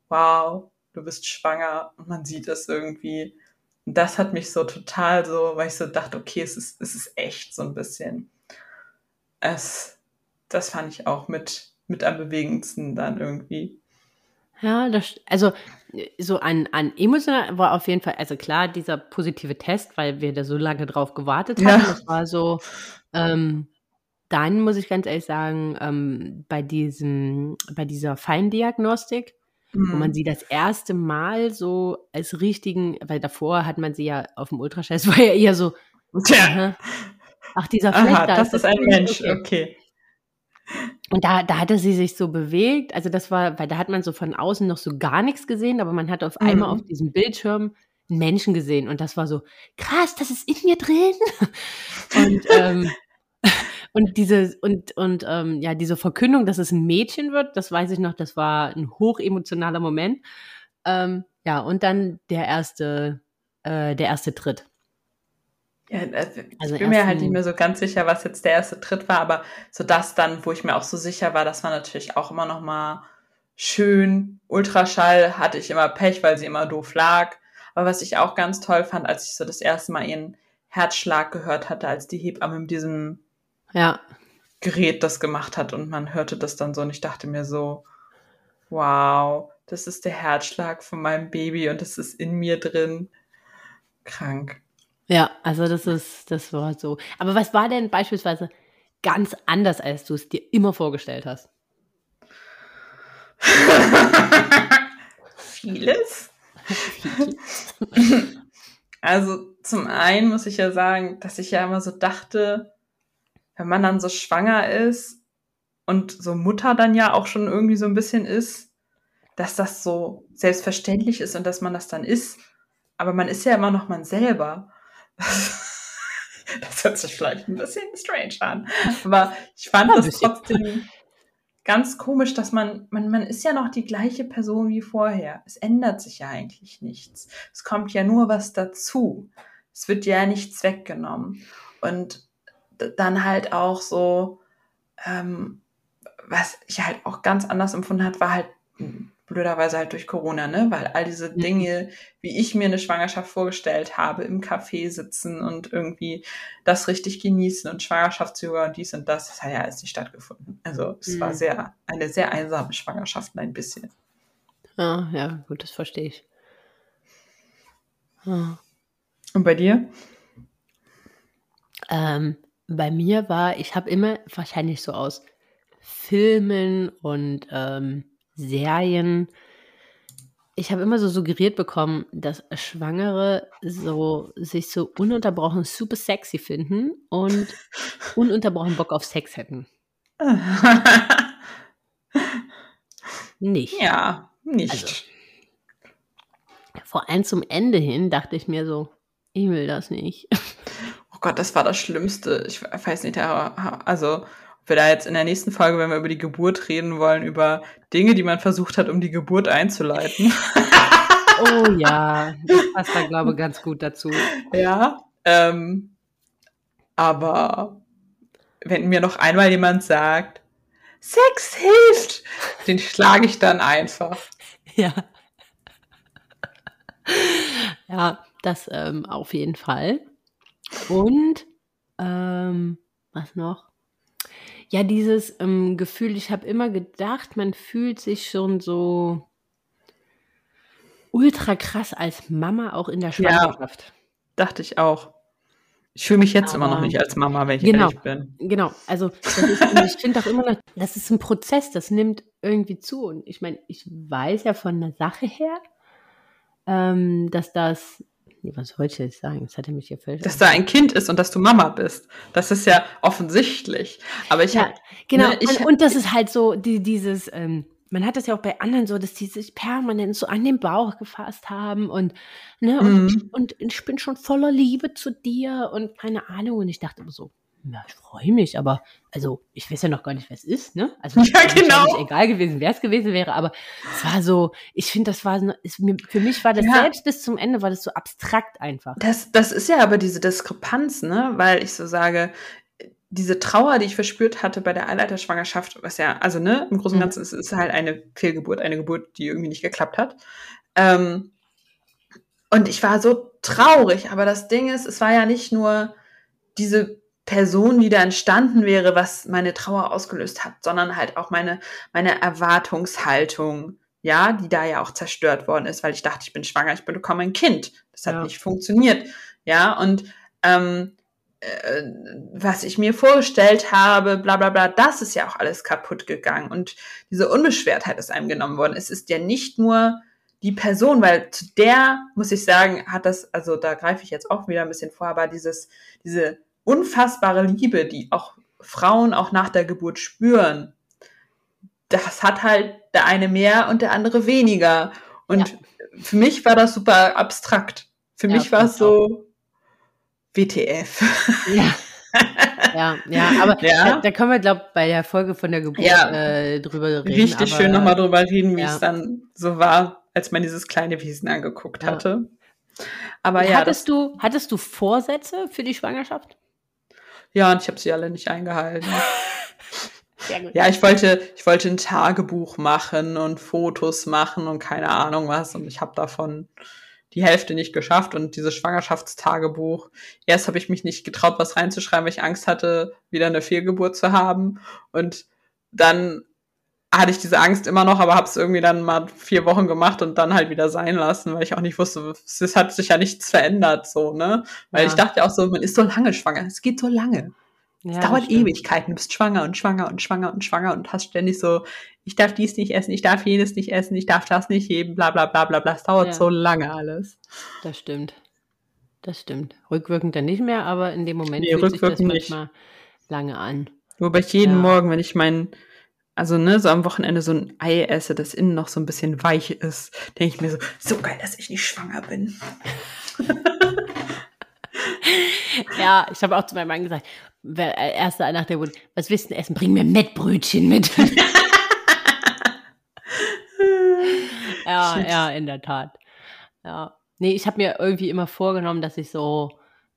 Speaker 1: wow, du bist schwanger und man sieht es irgendwie. Und das hat mich so total so, weil ich so dachte, okay, es ist, es ist echt so ein bisschen. Es, das fand ich auch mit, mit am bewegendsten dann irgendwie.
Speaker 2: Ja, das, also so an, an emotional war auf jeden Fall, also klar, dieser positive Test, weil wir da so lange drauf gewartet haben. Ja. Das war so, ähm, dann muss ich ganz ehrlich sagen, ähm, bei diesem, bei dieser Feindiagnostik, mhm. wo man sie das erste Mal so als richtigen, weil davor hat man sie ja auf dem Ultraschall, es war ja eher so,
Speaker 1: Tja.
Speaker 2: ach, dieser Fleck
Speaker 1: Aha, da. Das ist ein Mensch, okay. okay.
Speaker 2: Und da, da hatte sie sich so bewegt. Also das war, weil da hat man so von außen noch so gar nichts gesehen, aber man hat auf mhm. einmal auf diesem Bildschirm einen Menschen gesehen. Und das war so, krass, das ist in mir drin. und, ähm, und diese, und, und ähm, ja, diese Verkündung, dass es ein Mädchen wird, das weiß ich noch, das war ein hochemotionaler Moment. Ähm, ja, und dann der erste, äh, der erste Tritt.
Speaker 1: Ja, also ich also bin mir halt nicht mehr so ganz sicher, was jetzt der erste Tritt war, aber so das dann, wo ich mir auch so sicher war, das war natürlich auch immer noch mal schön. Ultraschall hatte ich immer Pech, weil sie immer doof lag. Aber was ich auch ganz toll fand, als ich so das erste Mal ihren Herzschlag gehört hatte, als die Hebamme mit diesem
Speaker 2: ja.
Speaker 1: Gerät das gemacht hat und man hörte das dann so und ich dachte mir so, wow, das ist der Herzschlag von meinem Baby und das ist in mir drin. Krank.
Speaker 2: Ja, also das ist, das war so. Aber was war denn beispielsweise ganz anders, als du es dir immer vorgestellt hast?
Speaker 1: Vieles. also zum einen muss ich ja sagen, dass ich ja immer so dachte, wenn man dann so schwanger ist und so Mutter dann ja auch schon irgendwie so ein bisschen ist, dass das so selbstverständlich ist und dass man das dann ist. Aber man ist ja immer noch man selber. das hört sich vielleicht ein bisschen strange an. Aber ich fand das trotzdem ganz komisch, dass man, man, man ist ja noch die gleiche Person wie vorher. Es ändert sich ja eigentlich nichts. Es kommt ja nur was dazu. Es wird ja nichts weggenommen. Und dann halt auch so, ähm, was ich halt auch ganz anders empfunden hat, war halt blöderweise halt durch Corona, ne? Weil all diese mhm. Dinge, wie ich mir eine Schwangerschaft vorgestellt habe, im Café sitzen und irgendwie das richtig genießen und Schwangerschaftsyoga und dies und das, das hat ja alles nicht stattgefunden. Also es mhm. war sehr, eine sehr einsame Schwangerschaft, ein bisschen.
Speaker 2: Ah, ja, gut, das verstehe ich.
Speaker 1: Ah. Und bei dir?
Speaker 2: Ähm, bei mir war, ich habe immer wahrscheinlich so aus Filmen und ähm, Serien. Ich habe immer so suggeriert bekommen, dass Schwangere so sich so ununterbrochen super sexy finden und ununterbrochen Bock auf Sex hätten. nicht.
Speaker 1: Ja, nicht.
Speaker 2: Also, vor allem zum Ende hin dachte ich mir so, ich will das nicht.
Speaker 1: Oh Gott, das war das Schlimmste. Ich weiß nicht, also wir da jetzt in der nächsten Folge, wenn wir über die Geburt reden wollen, über Dinge, die man versucht hat, um die Geburt einzuleiten.
Speaker 2: Oh ja, das passt da, glaube ich, ganz gut dazu.
Speaker 1: Ja, ähm, aber wenn mir noch einmal jemand sagt, Sex hilft, den schlage ich dann einfach.
Speaker 2: Ja. Ja, das ähm, auf jeden Fall. Und ähm, was noch? Ja, dieses ähm, Gefühl, ich habe immer gedacht, man fühlt sich schon so ultra krass als Mama auch in der Schwangerschaft. Ja,
Speaker 1: dachte ich auch. Ich fühle mich jetzt Aber, immer noch nicht als Mama, wenn ich
Speaker 2: genau,
Speaker 1: ehrlich bin.
Speaker 2: Genau, also ist, ich finde auch immer noch, das ist ein Prozess, das nimmt irgendwie zu. Und ich meine, ich weiß ja von der Sache her, ähm, dass das, was wollte ich sagen? Das hat er mich hier völlig.
Speaker 1: Dass da ein Kind ist und dass du Mama bist. Das ist ja offensichtlich. Aber ich
Speaker 2: ja,
Speaker 1: hab,
Speaker 2: genau. Ne, ich, und, und das ist halt so die, dieses, ähm, man hat das ja auch bei anderen so, dass die sich permanent so an den Bauch gefasst haben und, ne, und, mhm. und ich bin schon voller Liebe zu dir und keine Ahnung. Und ich dachte immer so, ja, ich freue mich, aber also ich weiß ja noch gar nicht, wer es ist, ne? Also
Speaker 1: ja, genau.
Speaker 2: Nicht egal gewesen, wer es gewesen wäre, aber es war so, ich finde, das war ist, für mich war das ja. selbst bis zum Ende war das so abstrakt einfach.
Speaker 1: Das, das ist ja aber diese Diskrepanz, ne? Weil ich so sage, diese Trauer, die ich verspürt hatte bei der Eileiterschwangerschaft, was ja, also ne, im Großen und mhm. Ganzen ist es halt eine Fehlgeburt, eine Geburt, die irgendwie nicht geklappt hat. Ähm, und ich war so traurig, aber das Ding ist, es war ja nicht nur diese Person, die da entstanden wäre, was meine Trauer ausgelöst hat, sondern halt auch meine, meine Erwartungshaltung, ja, die da ja auch zerstört worden ist, weil ich dachte, ich bin schwanger, ich bekomme ein Kind. Das hat ja. nicht funktioniert. Ja, und ähm, äh, was ich mir vorgestellt habe, bla bla bla, das ist ja auch alles kaputt gegangen. Und diese Unbeschwertheit ist einem genommen worden. Es ist ja nicht nur die Person, weil zu der, muss ich sagen, hat das, also da greife ich jetzt auch wieder ein bisschen vor, aber dieses, diese unfassbare Liebe, die auch Frauen auch nach der Geburt spüren, das hat halt der eine mehr und der andere weniger. Und ja. für mich war das super abstrakt. Für ja, mich war es so, WTF.
Speaker 2: Ja. Ja, ja, aber ja. Da, da, können wir, glaube ich, bei der Folge von der Geburt ja. äh, drüber reden.
Speaker 1: Richtig aber, schön nochmal drüber reden, wie ja. es dann so war, als man dieses kleine Wesen angeguckt hatte.
Speaker 2: Aber ja. Hattest du, hattest du Vorsätze für die Schwangerschaft?
Speaker 1: Ja, und ich habe sie alle nicht eingehalten. Ja, ich wollte, ich wollte ein Tagebuch machen und Fotos machen und keine Ahnung was. Und ich habe davon die Hälfte nicht geschafft und dieses Schwangerschaftstagebuch. Erst habe ich mich nicht getraut, was reinzuschreiben, weil ich Angst hatte, wieder eine Fehlgeburt zu haben. Und dann hatte ich diese Angst immer noch, aber habe es irgendwie dann mal vier Wochen gemacht und dann halt wieder sein lassen, weil ich auch nicht wusste, es hat sich ja nichts verändert, so, ne? Weil ja. ich dachte auch so, man ist so lange schwanger, es geht so lange. Ja, es dauert Ewigkeiten, du bist schwanger und schwanger und schwanger und schwanger und hast ständig so, ich darf dies nicht essen, ich darf jenes nicht essen, ich darf das nicht heben, bla bla bla bla bla. Es dauert ja. so lange alles.
Speaker 2: Das stimmt. Das stimmt. Rückwirkend dann nicht mehr, aber in dem Moment nee, fühlt sich das manchmal nicht. lange an.
Speaker 1: Wobei ich jeden. Morgen, wenn ich meinen, also ne, so am Wochenende so ein Ei esse, das innen noch so ein bisschen weich ist, denke ich mir so, so geil, dass ich nicht schwanger bin.
Speaker 2: ja, ich habe auch zu meinem Mann gesagt, äh, erster nach der Wunsch, was willst du essen? Bring mir Mettbrötchen mit. ja, ja, in der Tat. Ja. Nee, ich habe mir irgendwie immer vorgenommen, dass ich so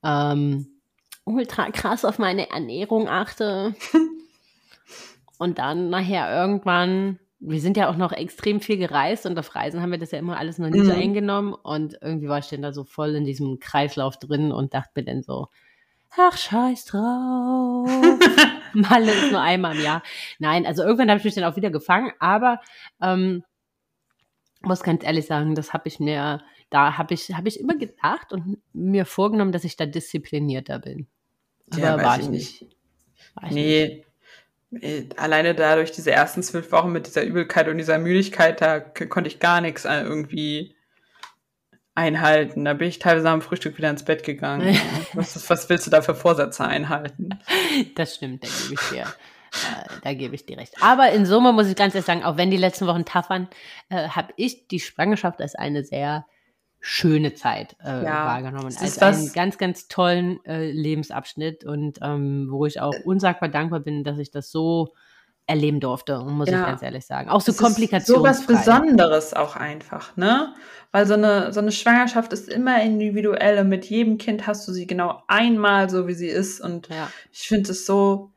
Speaker 2: ähm, ultra krass auf meine Ernährung achte. und dann nachher irgendwann, wir sind ja auch noch extrem viel gereist und auf Reisen haben wir das ja immer alles noch nicht mhm. so eingenommen. Und irgendwie war ich dann da so voll in diesem Kreislauf drin und dachte mir dann so, ach, scheiß drauf. Malle ist nur einmal im Jahr. Nein, also irgendwann habe ich mich dann auch wieder gefangen, aber ähm, muss ganz ehrlich sagen, das habe ich mir, da habe ich, habe ich immer gedacht und mir vorgenommen, dass ich da displinierter bin.
Speaker 1: Aber ja, war ich nicht. War ich nee. Nicht. Äh, alleine dadurch diese ersten zwölf Wochen mit dieser Übelkeit und dieser Müdigkeit, da konnte ich gar nichts äh, irgendwie einhalten. Da bin ich teilweise am Frühstück wieder ins Bett gegangen. was, was, willst du da für Vorsätze einhalten?
Speaker 2: Das stimmt, denke ich dir. Äh, da gebe ich dir recht. Aber in Summe muss ich ganz ehrlich sagen, auch wenn die letzten Wochen tough waren, äh, habe ich die Schwangerschaft als eine sehr schöne Zeit äh, ja, wahrgenommen. Als einen ganz, ganz tollen äh, Lebensabschnitt und ähm, wo ich auch unsagbar dankbar bin, dass ich das so erleben durfte, muss ja. ich ganz ehrlich sagen. Auch so Komplikationen.
Speaker 1: So was Besonderes auch einfach, ne? Weil so eine, so eine Schwangerschaft ist immer individuell und mit jedem Kind hast du sie genau einmal so, wie sie ist. Und ja. ich finde es so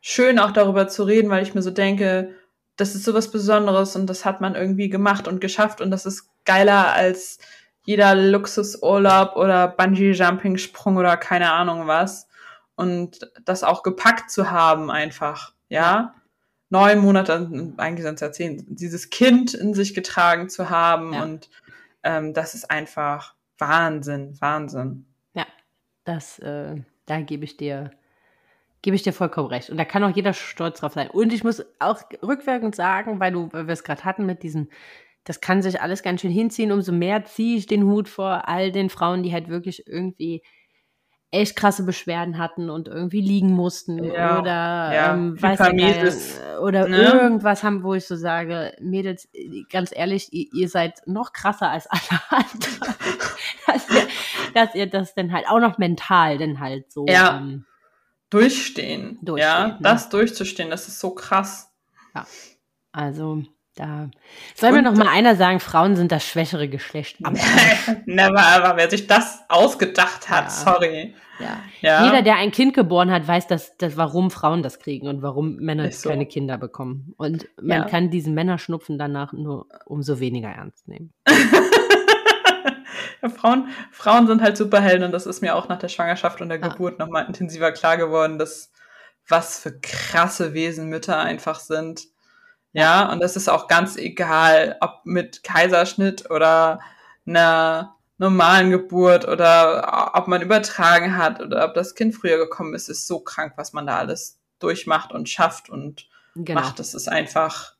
Speaker 1: schön, auch darüber zu reden, weil ich mir so denke, das ist so was Besonderes und das hat man irgendwie gemacht und geschafft und das ist geiler als jeder Luxusurlaub oder Bungee-Jumping-Sprung oder keine Ahnung was. Und das auch gepackt zu haben einfach, ja neun Monate, eigentlich sind es ja zehn, dieses Kind in sich getragen zu haben. Ja. Und ähm, das ist einfach Wahnsinn, Wahnsinn.
Speaker 2: Ja, das, äh, da gebe ich dir, gebe ich dir vollkommen recht. Und da kann auch jeder stolz drauf sein. Und ich muss auch rückwirkend sagen, weil du, weil wir es gerade hatten mit diesen, das kann sich alles ganz schön hinziehen, umso mehr ziehe ich den Hut vor all den Frauen, die halt wirklich irgendwie echt krasse Beschwerden hatten und irgendwie liegen mussten ja, oder ja, ähm, weiß ja, oder ne? irgendwas haben, wo ich so sage, Mädels, ganz ehrlich, ihr, ihr seid noch krasser als alle anderen, dass, ihr, dass ihr das dann halt auch noch mental dann halt so
Speaker 1: ja. ähm, durchstehen, durchstehen, ja, ne? das durchzustehen, das ist so krass.
Speaker 2: Ja, also da soll mir noch mal einer sagen, Frauen sind das schwächere Geschlecht.
Speaker 1: Never ever, wer sich das ausgedacht hat, ja. sorry.
Speaker 2: Ja. ja. Jeder, der ein Kind geboren hat, weiß, dass, dass warum Frauen das kriegen und warum Männer so. keine Kinder bekommen. Und man ja. kann diesen Männerschnupfen danach nur umso weniger ernst nehmen.
Speaker 1: Frauen, Frauen sind halt Superhelden und das ist mir auch nach der Schwangerschaft und der ah. Geburt nochmal intensiver klar geworden, dass was für krasse Wesen Mütter einfach sind. Ja, und das ist auch ganz egal, ob mit Kaiserschnitt oder einer normalen Geburt oder ob man übertragen hat oder ob das Kind früher gekommen ist, ist so krank, was man da alles durchmacht und schafft und genau. macht. Das ist einfach,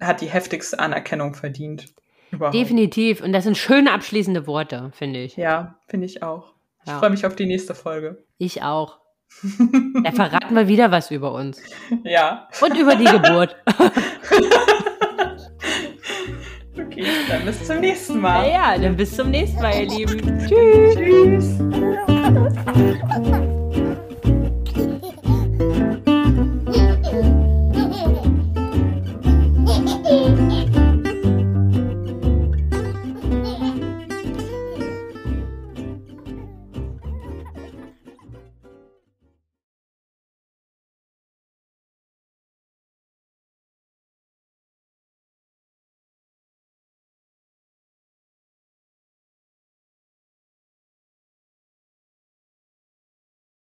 Speaker 1: hat die heftigste Anerkennung verdient.
Speaker 2: Überhaupt. Definitiv. Und das sind schöne abschließende Worte, finde ich.
Speaker 1: Ja, finde ich auch. Ich ja. freue mich auf die nächste Folge.
Speaker 2: Ich auch. da verraten wir wieder was über uns.
Speaker 1: Ja.
Speaker 2: Und über die Geburt.
Speaker 1: Okay, dann bis zum nächsten Mal.
Speaker 2: Ja, dann bis zum nächsten Mal, ihr Lieben. Tschüss. Tschüss.